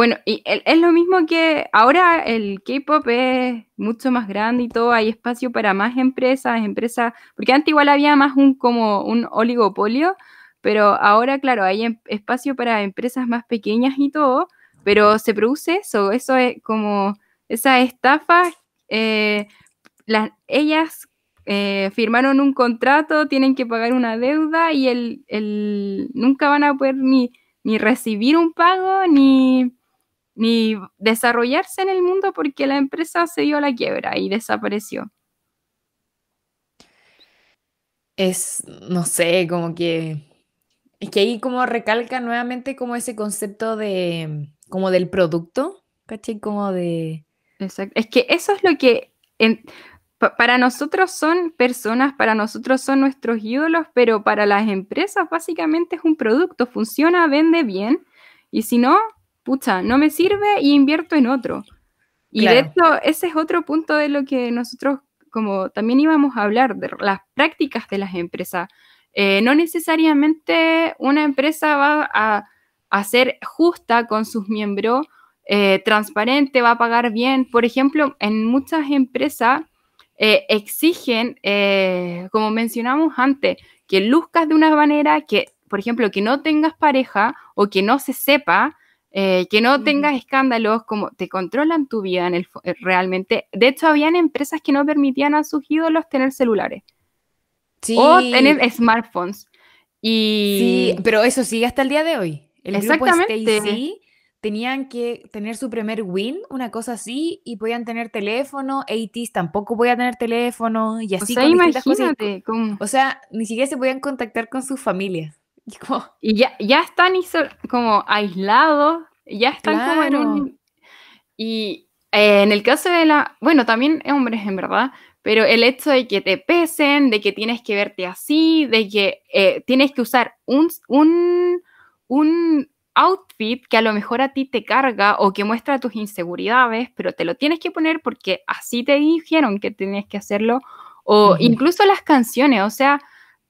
bueno, y es lo mismo que ahora el K-pop es mucho más grande y todo, hay espacio para más empresas, empresas, porque antes igual había más un como un oligopolio, pero ahora, claro, hay em- espacio para empresas más pequeñas y todo, pero se produce eso, eso es como esa estafa, eh, las, ellas eh, firmaron un contrato, tienen que pagar una deuda y el, el- nunca van a poder ni, ni recibir un pago ni, ni desarrollarse en el mundo porque la empresa se dio a la quiebra y desapareció. Es, no sé, como que... Es que ahí como recalca nuevamente como ese concepto de... como del producto, ¿cachai? Como de... Exacto. Es que eso es lo que en- pa- para nosotros son personas, para nosotros son nuestros ídolos, pero para las empresas básicamente es un producto, funciona, vende bien, y si no, pucha, no me sirve y invierto en otro. Y de hecho, ese es otro punto de lo que nosotros como también íbamos a hablar, de las prácticas de las empresas. Eh, no necesariamente una empresa va a, a ser justa con sus miembros, eh, transparente, va a pagar bien. Por ejemplo, en muchas empresas eh, exigen, como mencionamos antes, que luzcas de una manera que, por ejemplo, que no tengas pareja o que no se sepa, eh, que no tengas escándalos, como te controlan tu vida en el, eh, realmente. De hecho, habían empresas que no permitían a sus ídolos tener celulares Sí, o tener smartphones. sí, pero eso sigue hasta el día de hoy. El grupo Exactamente. Stacey tenían que tener su primer win, una cosa así, y podían tener teléfono, ATs tampoco podían tener teléfono, y o así sea, con cosas. imagínate, como- O sea, ni siquiera se podían contactar con sus familias. Y como, Y ya, ya están como aislados, ya están como en Claro. un... Y eh, en el caso de la... Bueno, también hombres en verdad, pero el hecho de que te pesen, de que tienes que verte así, de que eh, tienes que usar un, un, un outfit que a lo mejor a ti te carga o que muestra tus inseguridades, pero te lo tienes que poner porque así te dijeron que tenías que hacerlo, o Ujú. incluso las canciones, o sea,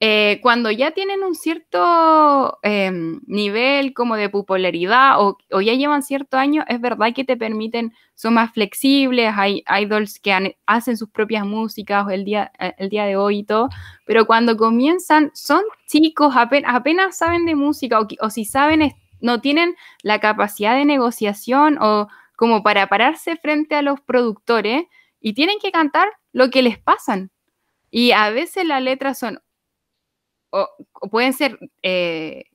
eh, cuando ya tienen un cierto em, nivel como de popularidad o, ya llevan cierto año, es verdad que te permiten, son más flexibles, hay idols que hacen sus propias músicas el día, eh, el día de hoy y todo, pero cuando comienzan son chicos, apenas, saben de música o, o si saben, no tienen la capacidad de negociación o como para pararse frente a los productores y tienen que cantar lo que les pasan. Y a veces las letras son o, o pueden ser eh,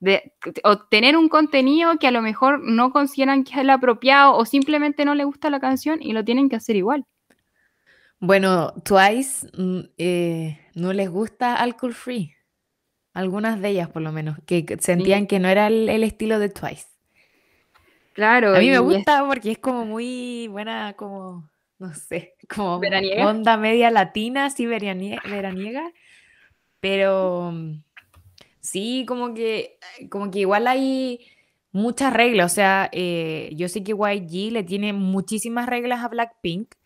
de, o tener un contenido que a lo mejor no consideran que es el apropiado o simplemente no le gusta la canción y lo tienen que hacer igual. Bueno, Twice mm, eh, no les gusta alcohol free. Algunas de ellas, por lo menos, que sentían que no era el, estilo de Twice. Claro. A mí me gusta porque es como muy buena, como, no sé, como onda media latina, así veraniega. Pero mm, sí, como que, como que igual hay muchas reglas. O sea, eh, yo sé que YG le tiene muchísimas reglas a Blackpink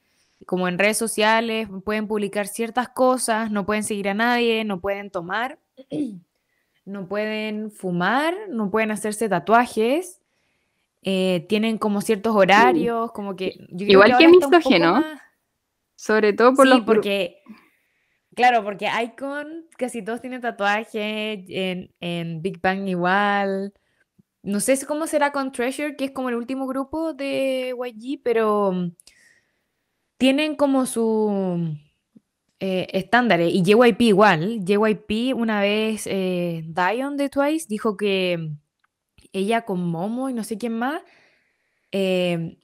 como en redes sociales, pueden publicar ciertas cosas, no pueden seguir a nadie, no pueden tomar, no pueden fumar, no pueden hacerse tatuajes, eh, tienen como ciertos horarios, como que... Igual que, misógeno, sobre todo por sí, porque... Claro, porque Icon casi todos tienen tatuajes, en, en Big Bang igual. No sé cómo será con Treasure, que es como el último grupo de YG, pero tienen como su eh, estándares. Y JYP igual. JYP una vez, eh, Dion de Twice, dijo que ella con Momo y no sé quién más, eh,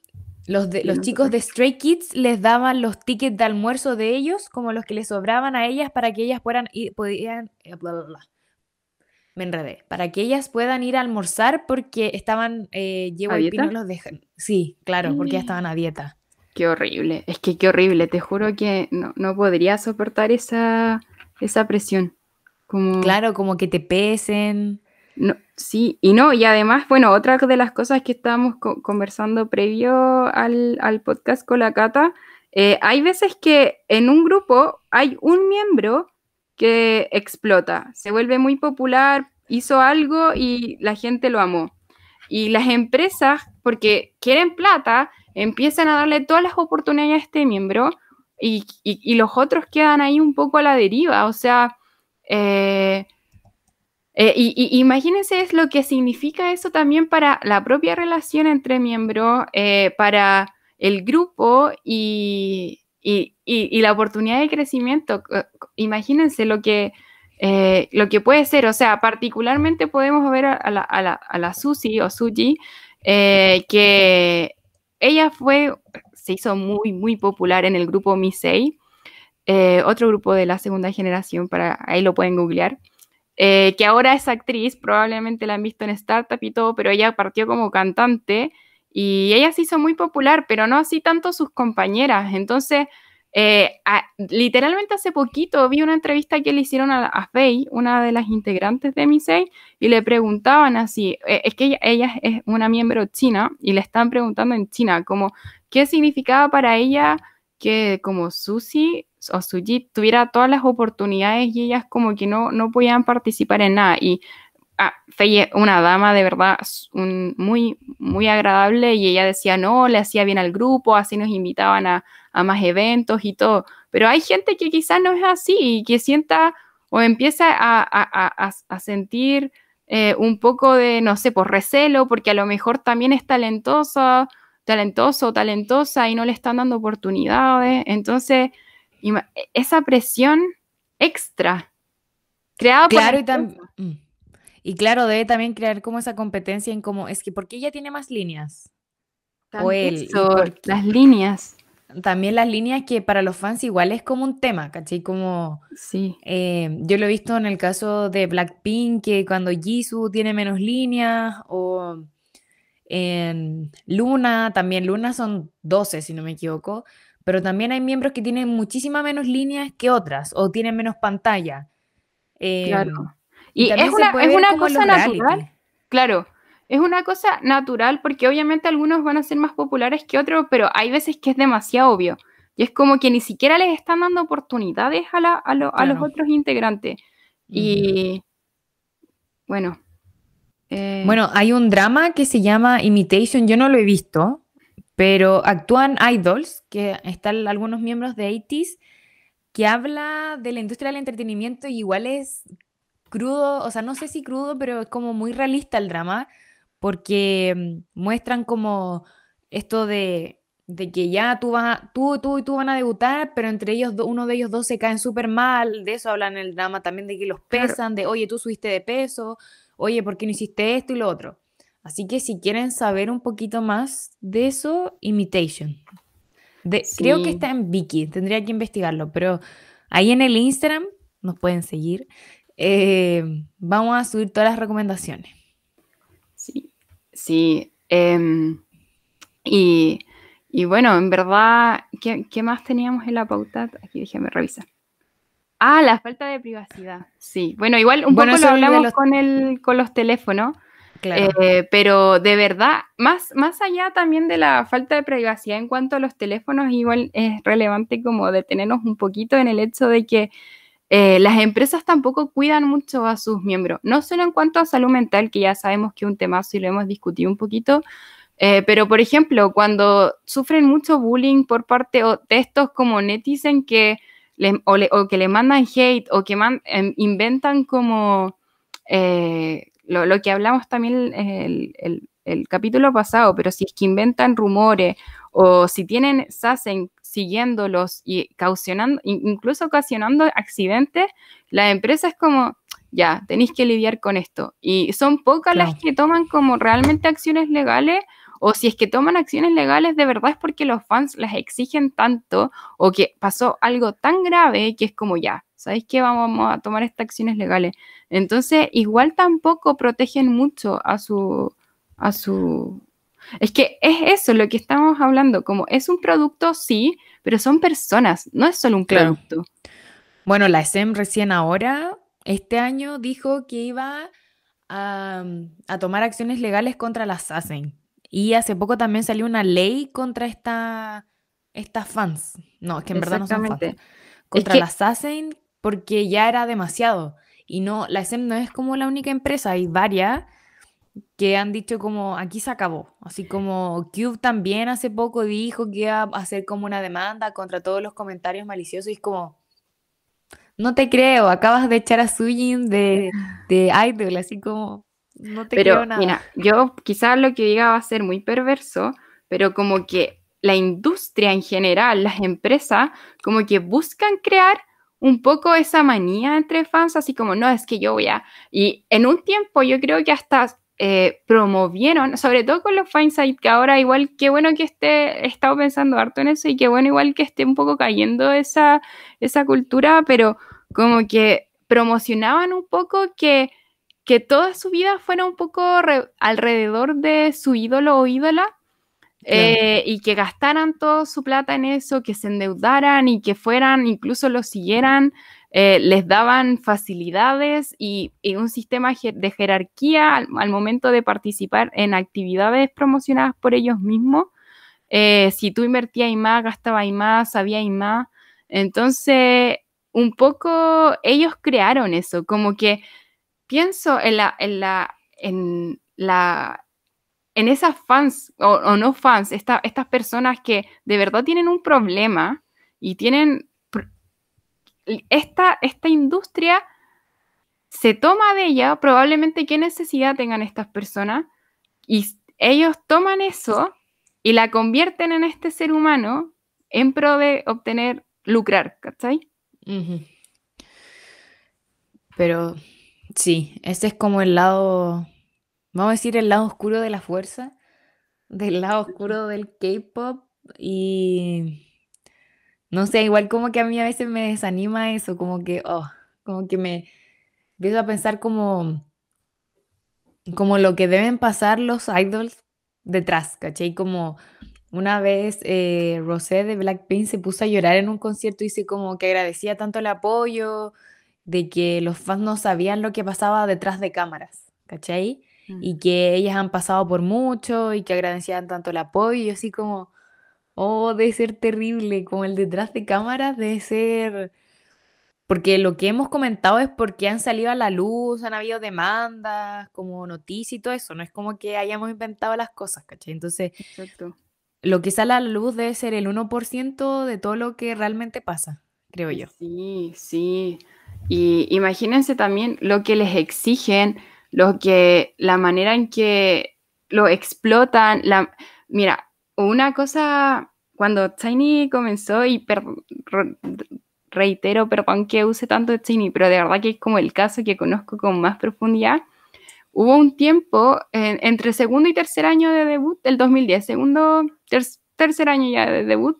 los, de, los chicos de Stray Kids les daban los tickets de almuerzo de ellos, como los que les sobraban a ellas para que ellas puedan ir, podían, eh, Me enredé. Para que ellas puedan ir a almorzar porque estaban, JYP no los dejan. Sí, claro, porque ya estaban a dieta. Qué horrible, es que qué horrible, te juro que no, podría soportar esa, esa presión. Como... Claro, como que te pesen. No, sí, y no, y además, bueno, otra de las cosas que estábamos conversando previo al, podcast con la Cata, eh, hay veces que en un grupo hay un miembro que explota, se vuelve muy popular, hizo algo y la gente lo amó. Y las empresas, porque quieren plata, empiezan a darle todas las oportunidades a este miembro y, los otros quedan ahí un poco a la deriva. O sea, eh, eh, y, imagínense es lo que significa eso también para la propia relación entre miembros, eh, para el grupo y, la oportunidad de crecimiento. Imagínense lo que, lo que puede ser. O sea, particularmente podemos ver a, la, a la, Susi o Suji, que ella fue, se hizo muy, muy popular en el grupo Misei, eh, otro grupo de la segunda generación, para ahí lo pueden googlear, eh, que ahora es actriz, probablemente la han visto en Startup y todo, pero ella partió como cantante y ella se hizo muy popular, pero no así tanto sus compañeras. Entonces, eh, literalmente hace poquito vi una entrevista que le hicieron a, a Faye, una de las integrantes de Misei, y le preguntaban así, eh, es que ella, es una miembro china, y le están preguntando en China, como, ¿qué significaba para ella que como Susi o Suji tuviera todas las oportunidades y ellas como que no, no podían participar en nada? Y ah, una dama de verdad muy, muy agradable, y ella decía, no, le hacía bien al grupo, así nos invitaban a a más eventos y todo. Pero hay gente que quizás no es así y que sienta o empieza a, sentir eh, un poco de, no sé, por recelo, porque a lo mejor también es talentosa, talentoso o talentosa y no le están dando oportunidades. Entonces, esa presión extra creada claro, y, mm. y claro, debe también crear como esa competencia en cómo, es que, ¿por qué ella tiene más líneas? O él. las líneas también las líneas que para los fans igual es como un tema, ¿cachai? Como, sí. Eh, yo lo he visto en el caso de Blackpink, que cuando Jisoo tiene menos líneas, o en Luna, también Luna son 12, si no me equivoco, pero también hay miembros que tienen muchísimas menos líneas que otras, o tienen menos pantalla. claro. Em, y, es una, es una cosa natural. Claro, es una cosa natural porque obviamente algunos van a ser más populares que otros, pero hay veces que es demasiado obvio. Y es como que ni siquiera les están dando oportunidades a, los otros integrantes. Y bueno. Eh, bueno, hay un drama que se llama Imitation, yo no lo he visto, pero actúan idols, que están algunos miembros de 80s, que habla de la industria del entretenimiento y igual es crudo, o sea, no sé si crudo, pero es como muy realista el drama porque mm, muestran como esto de, que ya tú, vas tú, tú y tú van a debutar, pero entre ellos uno de ellos dos se caen súper mal, de eso hablan en el drama también, de que los pesan, de oye, tú subiste de peso, oye, ¿por qué no hiciste esto y lo otro? Así que si quieren saber un poquito más de eso, Imitation. Creo que está en Viki, tendría que investigarlo, pero ahí en el Instagram nos pueden seguir. Eh, vamos a subir todas las recomendaciones. Sí, sí. Em, y, bueno, en verdad, ¿qué, más teníamos en la pauta? Aquí déjame revisar. Ah, la falta de privacidad. Sí, bueno, igual un poco lo hablamos con, el, con los teléfonos. Eh, pero de verdad, más, más allá también de la falta de privacidad en cuanto a los teléfonos, igual es relevante como detenernos un poquito en el hecho de que eh, las empresas tampoco cuidan mucho a sus miembros, no solo en cuanto a salud mental, que ya sabemos que es un tema y lo hemos discutido un poquito, eh, pero por ejemplo, cuando sufren mucho bullying por parte de estos como netizen que le, o, que le mandan hate o que em, inventan como lo, que hablamos también el, el, el, capítulo pasado, pero si es que inventan rumores o si tienen SASEN siguiéndolos y caucionando, incluso ocasionando accidentes, la empresa es como, ya, tenéis que lidiar con esto. Y son pocas las que toman como realmente acciones legales o si es que toman acciones legales de verdad es porque los fans las exigen tanto o que pasó algo tan grave que es como ya, ¿sabéis qué? Vamos a tomar estas acciones legales. Entonces, igual tampoco protegen mucho a su, a su... Es que es eso lo que estamos hablando, como es un producto, sí, pero son personas, no es solo un producto. Bueno, la SEM recién ahora, este año, dijo que iba a, a tomar acciones legales contra las ASEN. Y hace poco también salió una ley contra esta, estas fans. No, es que en verdad no son fans. Contra las ASEN porque ya era demasiado. Y no, la SEM no es como la única empresa, hay varias que han dicho como aquí se acabó. Así como Cube también hace poco dijo que iba a hacer como una demanda contra todos los comentarios maliciosos y es como, no te creo, acabas de echar a Sujin de, de Idol, así como, no te pero, nada. Mira, yo quizás lo que diga va a ser muy perverso, pero como que la industria en general, las empresas, como que buscan crear un poco esa manía entre fans, así como, no, es que yo voy a... Y en un tiempo yo creo que hasta eh, promovieron, sobre todo con los fansite, que ahora igual, qué bueno que esté, he estado pensando harto en eso y qué bueno igual que esté un poco cayendo esa, esa cultura, pero como que promocionaban un poco que que toda su vida fuera un poco alrededor de su ídolo o ídola eh, y que gastaran toda su plata en eso, que se endeudaran y que fueran, incluso lo siguieran, eh, les daban facilidades y, un sistema de jerarquía al, momento de participar en actividades promocionadas por ellos mismos. Eh, si tú invertías más, gastabas más, sabías más. Entonces, un poco ellos crearon eso, como que pienso en la, en la, en la, en esas fans o, no fans, estas personas que de verdad tienen un problema y tienen esta, esta industria se toma de ella, probablemente qué necesidad tengan estas personas, y ellos toman eso y la convierten en este ser humano en pro de obtener, lucrar, ¿cachai? Pero Sí, ese es como el lado, vamos a decir, el lado oscuro de la fuerza, del lado oscuro del K-pop y no sé, igual como que a mí a veces me desanima eso, como que, oh, como que me empiezo a pensar como, como lo que deben pasar los idols detrás, ¿cachai? Como una vez eh, Rosé de Blackpink se puso a llorar en un concierto y dice como que agradecía tanto el apoyo de que los fans no sabían lo que pasaba detrás de cámaras, ¿cachai? Mm. Y que ellas han pasado por mucho y que agradecían tanto el apoyo y así como, oh, debe ser terrible, como el detrás de cámaras debe ser... Porque lo que hemos comentado es porque han salido a la luz, han habido demandas, como noticias y todo eso, no es como que hayamos inventado las cosas, ¿cachai? Entonces, lo que sale a la luz debe ser el 1% de todo lo que realmente pasa, creo yo. Sí, sí. Y imagínense también lo que les exigen, lo que, la manera en que lo explotan. La, mira, una cosa, cuando Tiny comenzó, y reitero, perdón que use tanto Tiny, pero de verdad que es como el caso que conozco con más profundidad, hubo un tiempo entre segundo y tercer año de debut del 2010, segundo, tercer año ya de debut,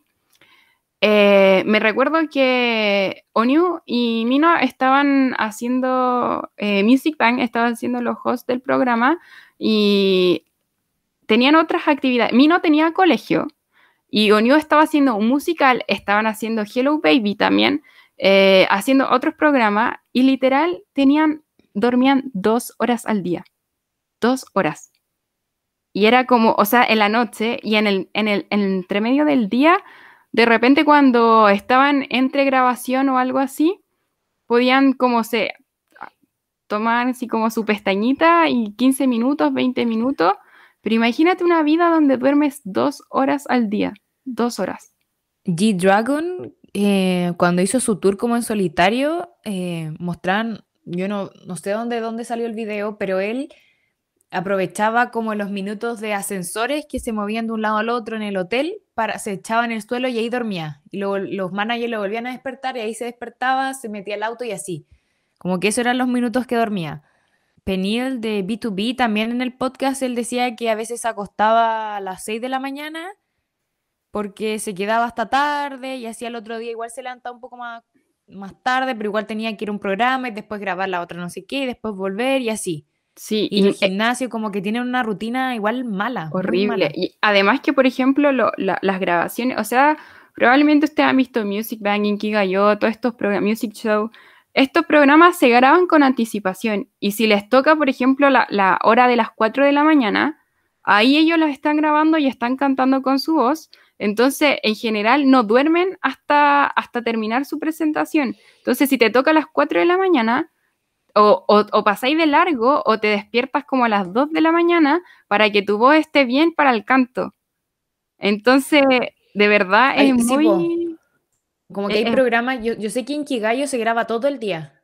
eh, me recuerdo que Onyu y Mino estaban haciendo, eh, Music Bank estaban haciendo los hosts del programa y tenían otras actividades. Mino tenía colegio y Onyu estaba haciendo un musical, estaban haciendo Hello Baby también, eh, haciendo otros programas y literal tenían, dormían dos horas al día. Dos horas. Y era como, o sea, en la noche y en el, en el, en el entremedio del día de repente cuando estaban entre grabación o algo así, podían como se tomar así como su pestañita y 15 minutos, 20 minutos, pero imagínate una vida donde duermes dos horas al día, dos horas. G-Dragon, eh, cuando hizo su tour como en solitario, eh, yo no, no sé dónde, dónde salió el video, pero él aprovechaba como los minutos de ascensores que se movían de un lado al otro en el hotel, para, se echaba en el suelo y ahí dormía. Y luego los managers lo volvían a despertar y ahí se despertaba, se metía al auto y así. Como que esos eran los minutos que dormía. Peniel de B2B también en el podcast, él decía que a veces se acostaba a las 6 de la mañana porque se quedaba hasta tarde y así al otro día igual se levantaba un poco más, más tarde, pero igual tenía que ir a un programa y después grabar la otra no sé qué, y después volver y así. Sí, y, el gimnasio como que tiene una rutina igual mala. Horrible. Y además que, por ejemplo, las grabaciones, o sea, probablemente ustedes han visto Music Banging, Kigayo, todos estos programas, Music Show, estos programas se graban con anticipación. Y si les toca, por ejemplo, la, hora de las 4 de la mañana, ahí ellos las están grabando y están cantando con su voz. Entonces, en general, no duermen hasta, hasta terminar su presentación. Entonces, si te toca a las 4 de la mañana, o, pasáis de largo o te despiertas como a las 2 de la mañana para que tu voz esté bien para el canto. Entonces, de verdad es muy... como que hay programas, yo, yo sé que en Kigayo se graba todo el día.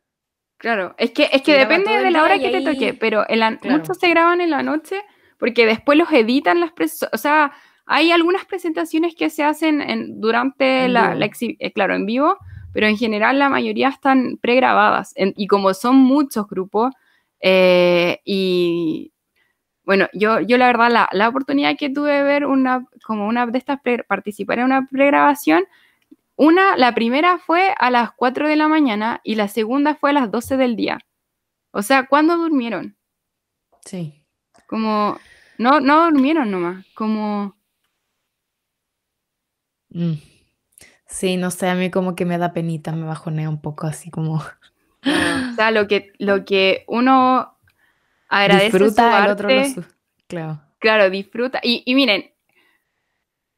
Claro, es que, es que depende de la hora que te toque, pero muchos se graban en la noche porque después los editan las o sea, hay algunas presentaciones que se hacen en, durante la, la eh, claro, en vivo, pero en general la mayoría están pregrabadas. y como son muchos grupos, eh, y bueno, yo, yo la verdad, la, la, oportunidad que tuve de ver una, como una de estas, participar en una pregrabación, una, la primera fue a las 4 de la mañana y la segunda fue a las 12 del día. O sea, ¿cuándo durmieron? Sí. Como, no, no durmieron nomás, como... Mm. Sí, no sé, a mí como que me da penita, me bajonea un poco así como... o sea, lo que, lo que uno agradece disfruta, el otro Claro. Claro, disfruta. Y, y miren,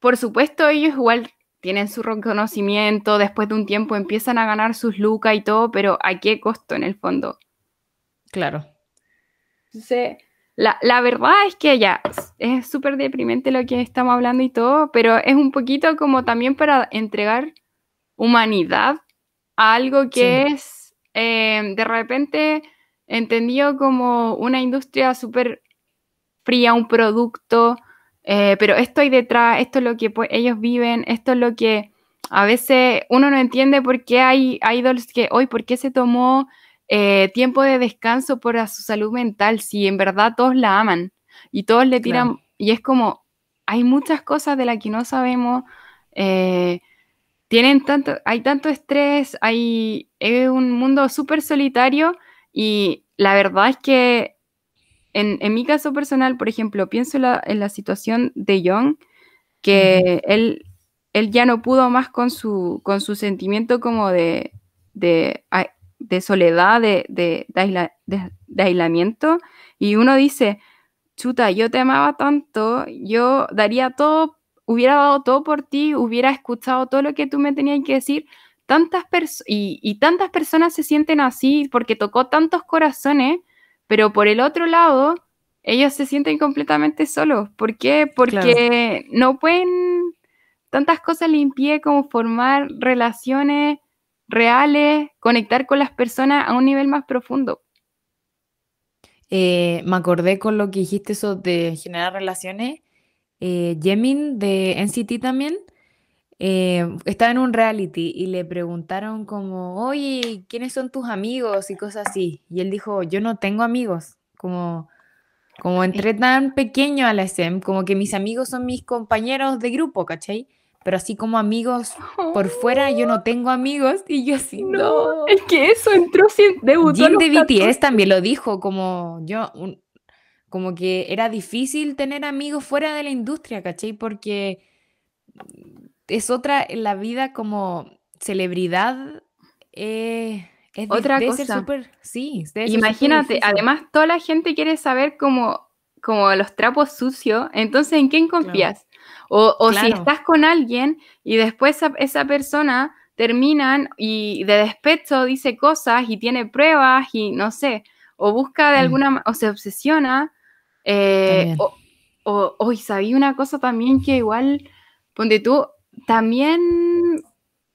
por supuesto ellos igual tienen su reconocimiento, después de un tiempo empiezan a ganar sus lucas y todo, pero ¿a qué costo en el fondo? Claro. Entonces, la, la verdad es que ya es súper deprimente lo que estamos hablando y todo, pero es un poquito como también para entregar humanidad a algo que es eh, de repente entendido como una industria súper fría, un producto, eh, pero esto hay detrás, esto es lo que pues, ellos viven, esto es lo que a veces uno no entiende por qué hay idols que hoy, por qué se tomó eh, tiempo de descanso para su salud mental, si en verdad todos la aman y todos le tiran, y es como, hay muchas cosas de las que no sabemos, eh, tienen tanto, hay tanto estrés, hay, es un mundo súper solitario y la verdad es que en, mi caso personal, por ejemplo, pienso en la situación de John, que él, él ya no pudo más con su, con su sentimiento como de, de de soledad, de, de, de, aislamiento, y uno dice, chuta, yo te amaba tanto, yo daría todo, hubiera dado todo por ti, hubiera escuchado todo lo que tú me tenías que decir, tantas y, y tantas personas se sienten así porque tocó tantos corazones, pero por el otro lado, ellos se sienten completamente solos. ¿Por qué? Porque no pueden, tantas cosas le impide como formar relaciones reales, conectar con las personas a un nivel más profundo. Eh, me acordé con lo que dijiste eso de generar relaciones. Eh, Jemin de NCT también eh, estaba en un reality y le preguntaron como, oye, ¿quiénes son tus amigos? y cosas así. Y él dijo, yo no tengo amigos. Como Como entré tan pequeño a la SEM, como que mis amigos son mis compañeros de grupo, ¿cachai? Pero así como amigos por fuera, yo no tengo amigos y yo sí, no. Es que eso entró sin debutó. Jim de BTS también lo dijo, como yo, como que era difícil tener amigos fuera de la industria, ¿cachai? Porque es otra, la vida como celebridad eh, es otra cosa. sí, Imagínate, además toda la gente quiere saber como, como los trapos sucios, entonces ¿en quién confías? O, o si estás con alguien y después esa, persona terminan y de despecho dice cosas y tiene pruebas y no sé, o busca de mm. alguna o se obsesiona, eh, o, o, o, sabía una cosa también que igual, ponte tú, también,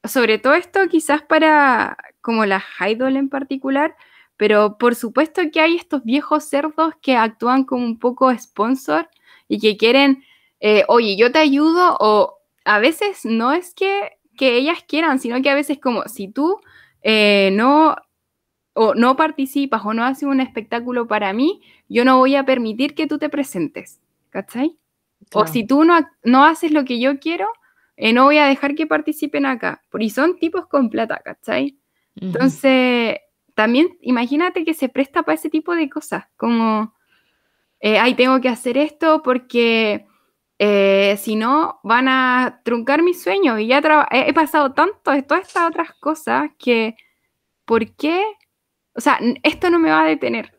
sobre todo esto quizás para como la idol en particular, pero por supuesto que hay estos viejos cerdos que actúan como un poco sponsor y que quieren, eh, oye, yo te ayudo o a veces no es que, que ellas quieran, sino que a veces como si tú eh, no o no participas o no haces un espectáculo para mí, yo no voy a permitir que tú te presentes, ¿cachai? O si tú no, no haces lo que yo quiero, eh, no voy a dejar que participen acá. Y son tipos con plata, ¿cachai? Entonces, también imagínate que se presta para ese tipo de cosas, como, eh, ay, tengo que hacer esto porque eh, si no van a truncar mis sueños. Y ya he, pasado tanto de todas estas otras cosas que, ¿por qué? O sea, esto no me va a detener.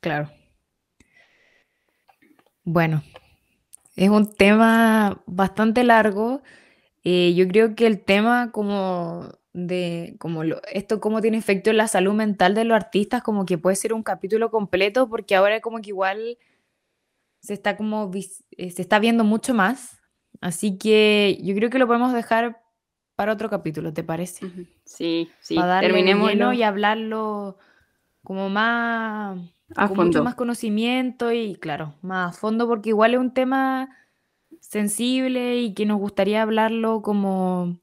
Claro. Bueno, es un tema bastante largo. Eh, yo creo que el tema como de como esto cómo tiene efecto en la salud mental de los artistas, como que puede ser un capítulo completo, porque ahora como que igual se está como eh, se está viendo mucho más. Así que yo creo que lo podemos dejar para otro capítulo, ¿te parece? Sí, sí, para terminemos y hablarlo como más con mucho más conocimiento y claro, más a fondo, porque igual es un tema sensible y que nos gustaría hablarlo como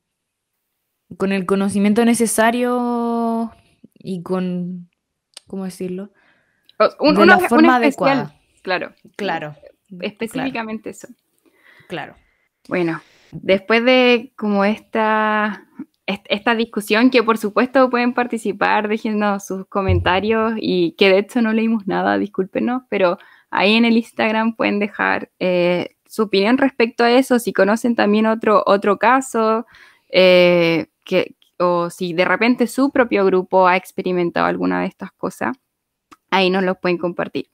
con el conocimiento necesario y con, ¿cómo decirlo? de la forma adecuada. Claro. Claro. Específicamente eso. Claro. Bueno, después de como esta esta discusión, que por supuesto pueden participar, déjenos sus comentarios y que de hecho no leímos nada, discúlpenos, pero ahí en el Instagram pueden dejar eh, su opinión respecto a eso, si conocen también otro, otro caso, eh, que, o si de repente su propio grupo ha experimentado alguna de estas cosas, ahí nos lo pueden compartir.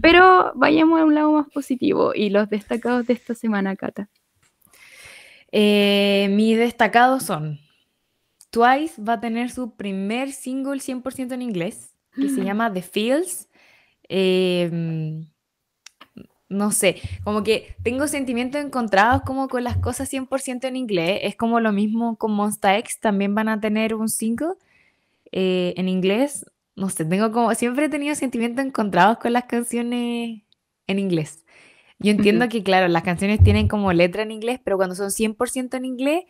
Pero vayamos a un lado más positivo y los destacados de esta semana, Cata. Eh, mis destacados son Twice va a tener su primer single 100% en inglés, que se llama The Feels. Em, no sé, como que tengo sentimientos encontrados como con las cosas 100% en inglés. Es como lo mismo con Monsta X, también van a tener un single eh, en inglés. No sé, tengo como, siempre he tenido sentimientos encontrados con las canciones en inglés. Yo entiendo que, claro, las canciones tienen como letra en inglés, pero cuando son 100% en inglés,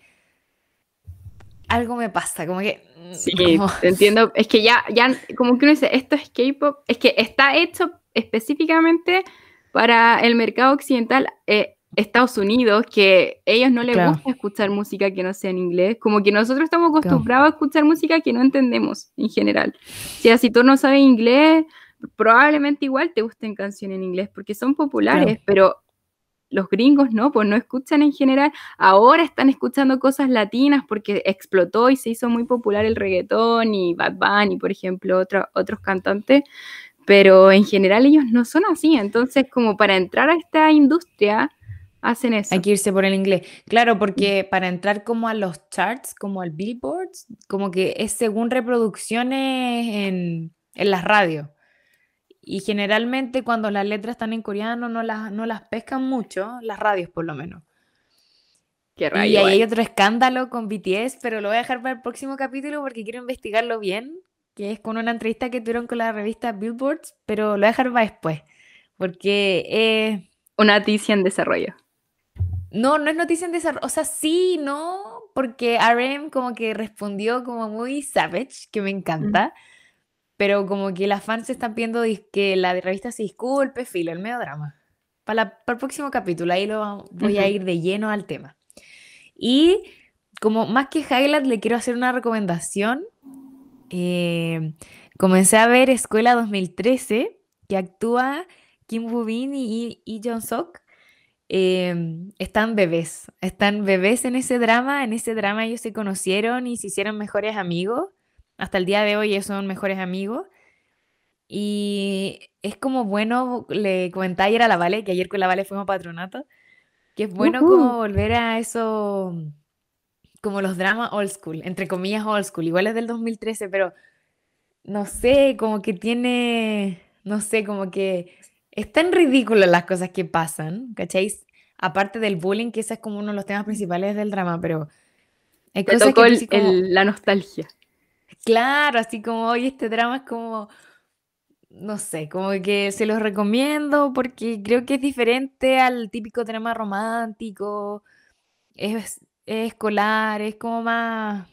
algo me pasa, como que... Mm, sí, entiendo. Es que ya, ya, como que uno dice, esto es K-pop, es que está hecho específicamente para el mercado occidental, eh, Estados Unidos, que a ellos no les gusta escuchar música que no sea en inglés, como que nosotros estamos acostumbrados a escuchar música que no entendemos en general. O sea, si tú no sabes inglés, probablemente igual te gusten canciones en inglés porque son populares, pero los gringos no, pues no escuchan en general. Ahora están escuchando cosas latinas porque explotó y se hizo muy popular el reggaetón y Bad Bunny, por ejemplo, otros cantantes, pero en general ellos no son así. Entonces, como para entrar a esta industria, hacen eso. Hay que irse por el inglés. Claro, porque para entrar como a los charts, como al Billboard, como que es según reproducciones en, en las radios. Y generalmente cuando las letras están en coreano no las, no las pescan mucho, las radios por lo menos. Qué y ahí hay otro escándalo con BTS, pero lo voy a dejar para el próximo capítulo porque quiero investigarlo bien, que es con una entrevista que tuvieron con la revista Billboard, pero lo voy a dejar para después, porque es... Una noticia en desarrollo. No, no es noticia en desarrollo, o sea, sí, no, porque RM como que respondió como muy savage, que me encanta. pero como que las fans están pidiendo que la revista se disculpe, filo, el medio drama. Para, para el próximo capítulo, ahí lo voy a ir de lleno al tema. Y como más que highlight, le quiero hacer una recomendación. Eh, comencé a ver Escuela 2013, que actúa Kim Woo Bin y Lee Jong Sok. Em, están bebés, están bebés en ese drama, en ese drama ellos se conocieron y se hicieron mejores amigos, hasta el día de hoy ellos son mejores amigos, y es como bueno, le comentaba ayer a la Vale, que ayer con la Vale fuimos patronato, que es bueno como volver a eso, como los dramas old school, entre comillas old school, igual es del 2013, pero no sé, como que tiene, no sé, como que es tan ridículo las cosas que pasan, ¿cacháis? Aparte del bullying, que ese es como uno de los temas principales del drama, pero hay cosas que la nostalgia. Claro, así como hoy este drama es como, no sé, como que se los recomiendo porque creo que es diferente al típico drama romántico, es, escolar, es como más,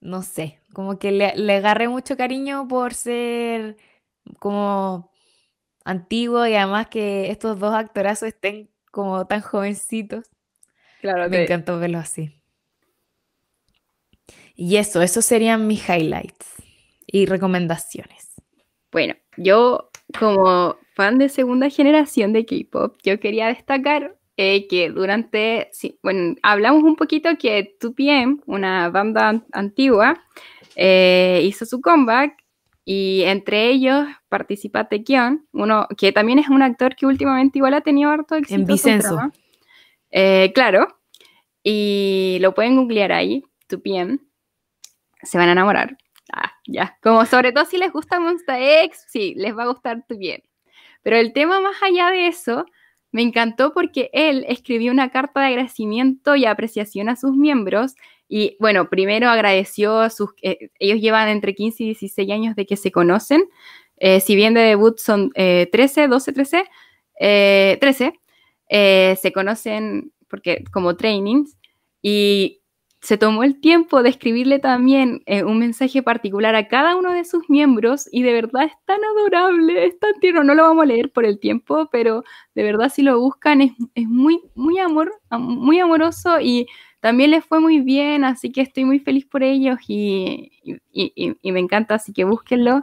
no sé, como que le, le agarré mucho cariño por ser como antiguo y además que estos dos actorazos estén como tan jovencitos. Claro, me encantó verlo así. Y eso, esos serían mis highlights y recomendaciones. Bueno, yo como fan de segunda generación de K-pop, yo quería destacar eh, que durante, sí, bueno, hablamos un poquito que 2PM, una banda antigua, eh, hizo su comeback y entre ellos participa Taekyon, uno que también es un actor que últimamente igual ha tenido harto éxito. En Vicenzo. Eh, claro. Y lo pueden googlear ahí, Tupien. Se van a enamorar. Ah, ya. Como sobre todo si les gusta Monster X, sí, les va a gustar Tupien. Pero el tema más allá de eso, me encantó porque él escribió una carta de agradecimiento y apreciación a sus miembros y bueno, primero agradeció a sus... Eh, ellos llevan entre 15 y 16 años de que se conocen. Eh, si bien de debut son 13, 12, 13, 13, se conocen porque como trainings y se tomó el tiempo de escribirle también eh, un mensaje particular a cada uno de sus miembros y de verdad es tan adorable, es tan tierno, no lo vamos a leer por el tiempo, pero de verdad si lo buscan es, es muy, muy, amor, muy amoroso y también les fue muy bien, así que estoy muy feliz por ellos y, me encanta, así que búsquenlo.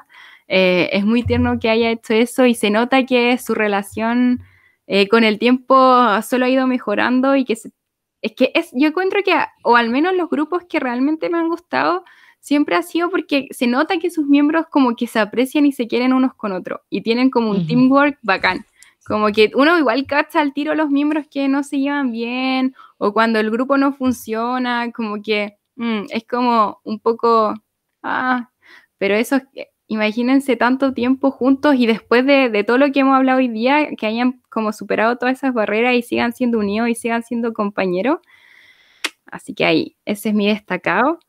Eh, es muy tierno que haya hecho eso y se nota que su relación eh, con el tiempo solo ha ido mejorando y que es que es, yo encuentro que, o al menos los grupos que realmente me han gustado, siempre ha sido porque se nota que sus miembros como que se aprecian y se quieren unos con otros y tienen como un teamwork bacán. Como que uno igual cacha al tiro los miembros que no se llevan bien o cuando el grupo no funciona, como que mm, es como un poco, ah, pero eso, imagínense tanto tiempo juntos y después de, todo lo que hemos hablado hoy día, que hayan como superado todas esas barreras y sigan siendo unidos y sigan siendo compañeros. Así que ahí, ese es mi destacado.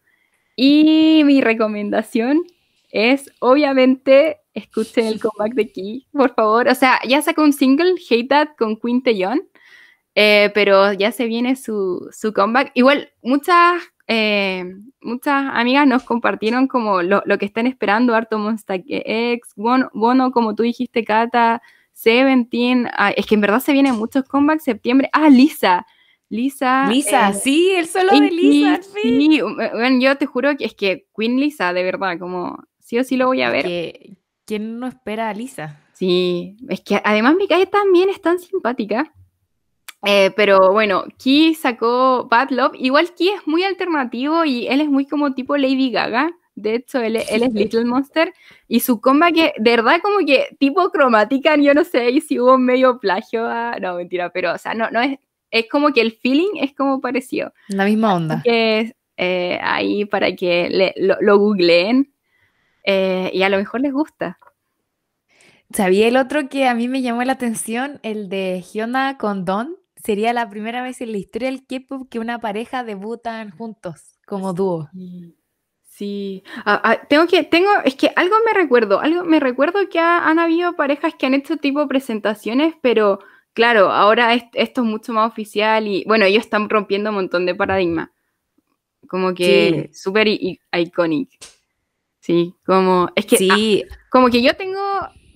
Y mi recomendación es, obviamente, escuchen el comeback de Key, por favor. O sea, ya sacó un single, Hate That, con Queen Taeyeon, eh, pero ya se viene su, su comeback. Igual, muchas, eh, muchas amigas nos compartieron como lo, lo, que están esperando, Harto Monster X, Bono, como tú dijiste, Kata, Seventeen. Ah, es que en verdad se vienen muchos comebacks septiembre. Ah, Lisa. Lisa. Lisa, eh, sí, el solo de Lisa. Sí, bueno, yo te juro que es que Queen Lisa, de verdad, como sí o sí lo voy a ver. ¿Quién no espera a Lisa? Sí, es que además mi calle también es tan simpática. Eh, pero bueno, Key sacó Bad Love. Igual Key es muy alternativo y él es muy como tipo Lady Gaga. De hecho, él, él es Little Monster. Y su comba que, de verdad, como que tipo cromática, yo no sé si hubo medio plagio. no, mentira, pero, o sea, no, no es. Es como que el feeling es como parecido. La misma onda. Que eh, ahí para que lo, googleen eh, y a lo mejor les gusta. ¿Sabía el otro que a mí me llamó la atención? El de Hyuna con Don sería la primera vez en la historia del K-pop que una pareja debutan juntos como dúo. Sí. Ah, ah, tengo que, tengo, es que algo me recuerdo, algo me recuerdo que han habido parejas que han hecho tipo presentaciones, pero claro, ahora esto es mucho más oficial y bueno, ellos están rompiendo un montón de paradigmas. Como que súper icónico. Sí, como, es que, ah, Sí, como que yo tengo,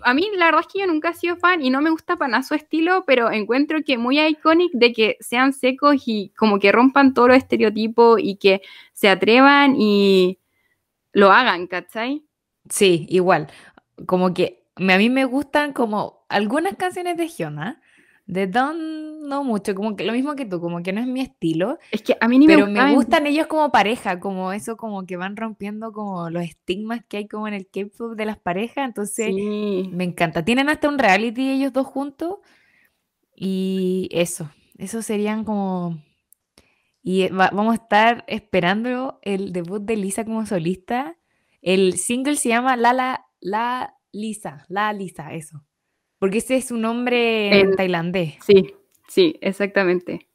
a mí la verdad es que yo nunca he sido fan y no me gusta para nada su estilo, pero encuentro que muy iconic de que sean secos y como que rompan todos los estereotipos y que se atrevan y lo hagan, ¿cachai? sí, igual. Como que a mí me gustan como algunas canciones de Hyuna. De Don no mucho, como que lo mismo que tú, como que no es mi estilo. Es que a mí ni Pero me gustan ellos como pareja, como eso, como que van rompiendo como los estigmas que hay como en el K-pop de las parejas. Entonces, Sí. me encanta. Tienen hasta un reality ellos dos juntos. Y eso, eso serían como... Y va- vamos a estar esperando el debut de Lisa como solista. El single se llama La La La Lisa, La Lisa, eso. Porque ese es su nombre en tailandés. Sí, sí, exactamente.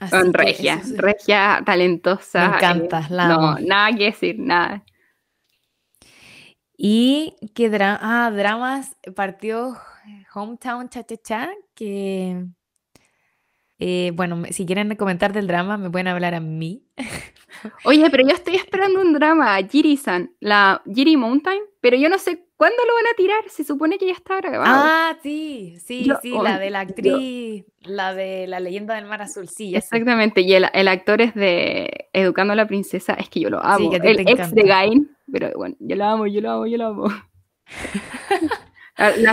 Así Con regia, es- regia, talentosa. Me encanta, la no, nada que decir, nada. Y que dra- ah, dramas partió Hometown Cha Cha Cha, que eh, bueno, si quieren comentar del drama, me pueden hablar a mí. Oye, pero yo estoy esperando un drama, Jiri-san, la Jiri Mountain, pero yo no sé cuándo lo van a tirar, se supone que ya está grabado. Ah, sí, sí, Yo- sí, oh, la de la yo- actriz, la de la leyenda del mar azul, sí. Exactamente, y el, el actor es de Educando a la Princesa, es que yo lo amo. que a ti el ex de. Gain, pero bueno, yo lo amo, yo lo amo, yo lo amo.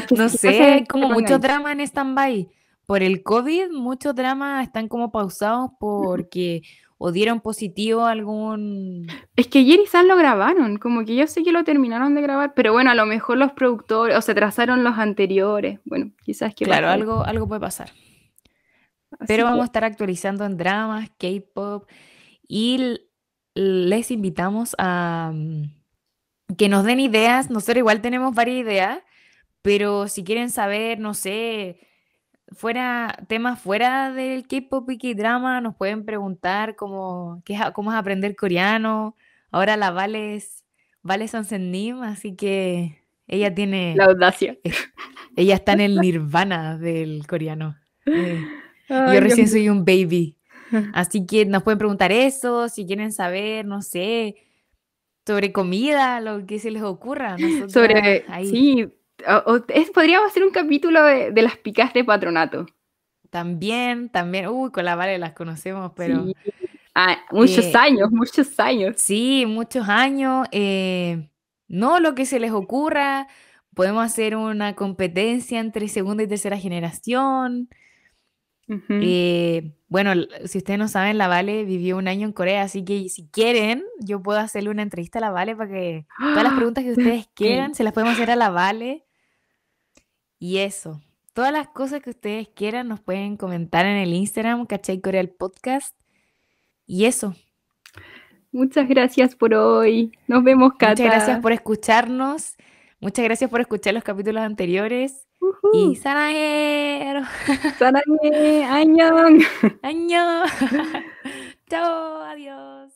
Que No sé, hay como Gain. dramas en stand-by. Por el COVID, muchos dramas están como pausados porque o dieron positivo algún... Es que Jiri-san lo grabaron, como que yo sé que lo terminaron de grabar, pero bueno, a lo mejor los productores, o se trazaron los anteriores, bueno, quizás que Claro, algo, algo puede pasar. Así Pero que- vamos a estar actualizando en dramas, K-pop y les invitamos a mm, que nos den ideas. Nosotros igual tenemos varias ideas, pero si quieren saber, no sé, fuera temas fuera del K-pop y K-drama, nos pueden preguntar cómo, qué cómo es aprender coreano. Ahora la Vale es Vale Sonsenim, así que ella tiene, La audacia. ella está en el nirvana del coreano. Eh, Ay, yo recién soy un baby. Así que nos pueden preguntar eso, si quieren saber, no sé, sobre comida, lo que se les ocurra. Nosotras Sobre, ahí sí, o- o- es, podríamos hacer un capítulo de, de las picas de patronato. también, también, uy, con la Vale las conocemos, pero Sí. Ah, muchos Eh, años, muchos años. sí, muchos años. eh, no lo que se les ocurra. Podemos hacer una competencia entre segunda y tercera generación. Eh, bueno, si ustedes no saben, la Vale vivió un año en Corea, así que si quieren, yo puedo hacerle una entrevista a la Vale para que todas las preguntas que ustedes quieran se las podemos hacer a la Vale. Y eso, todas las cosas que ustedes quieran nos pueden comentar en el Instagram, ¿cachai? Coreal Podcast. Y eso. Muchas gracias por hoy. Nos vemos, Cata. Muchas gracias por escucharnos. Muchas gracias por escuchar los capítulos anteriores. Y Sanaero. Sanae, añón. Añón. Chao, adiós.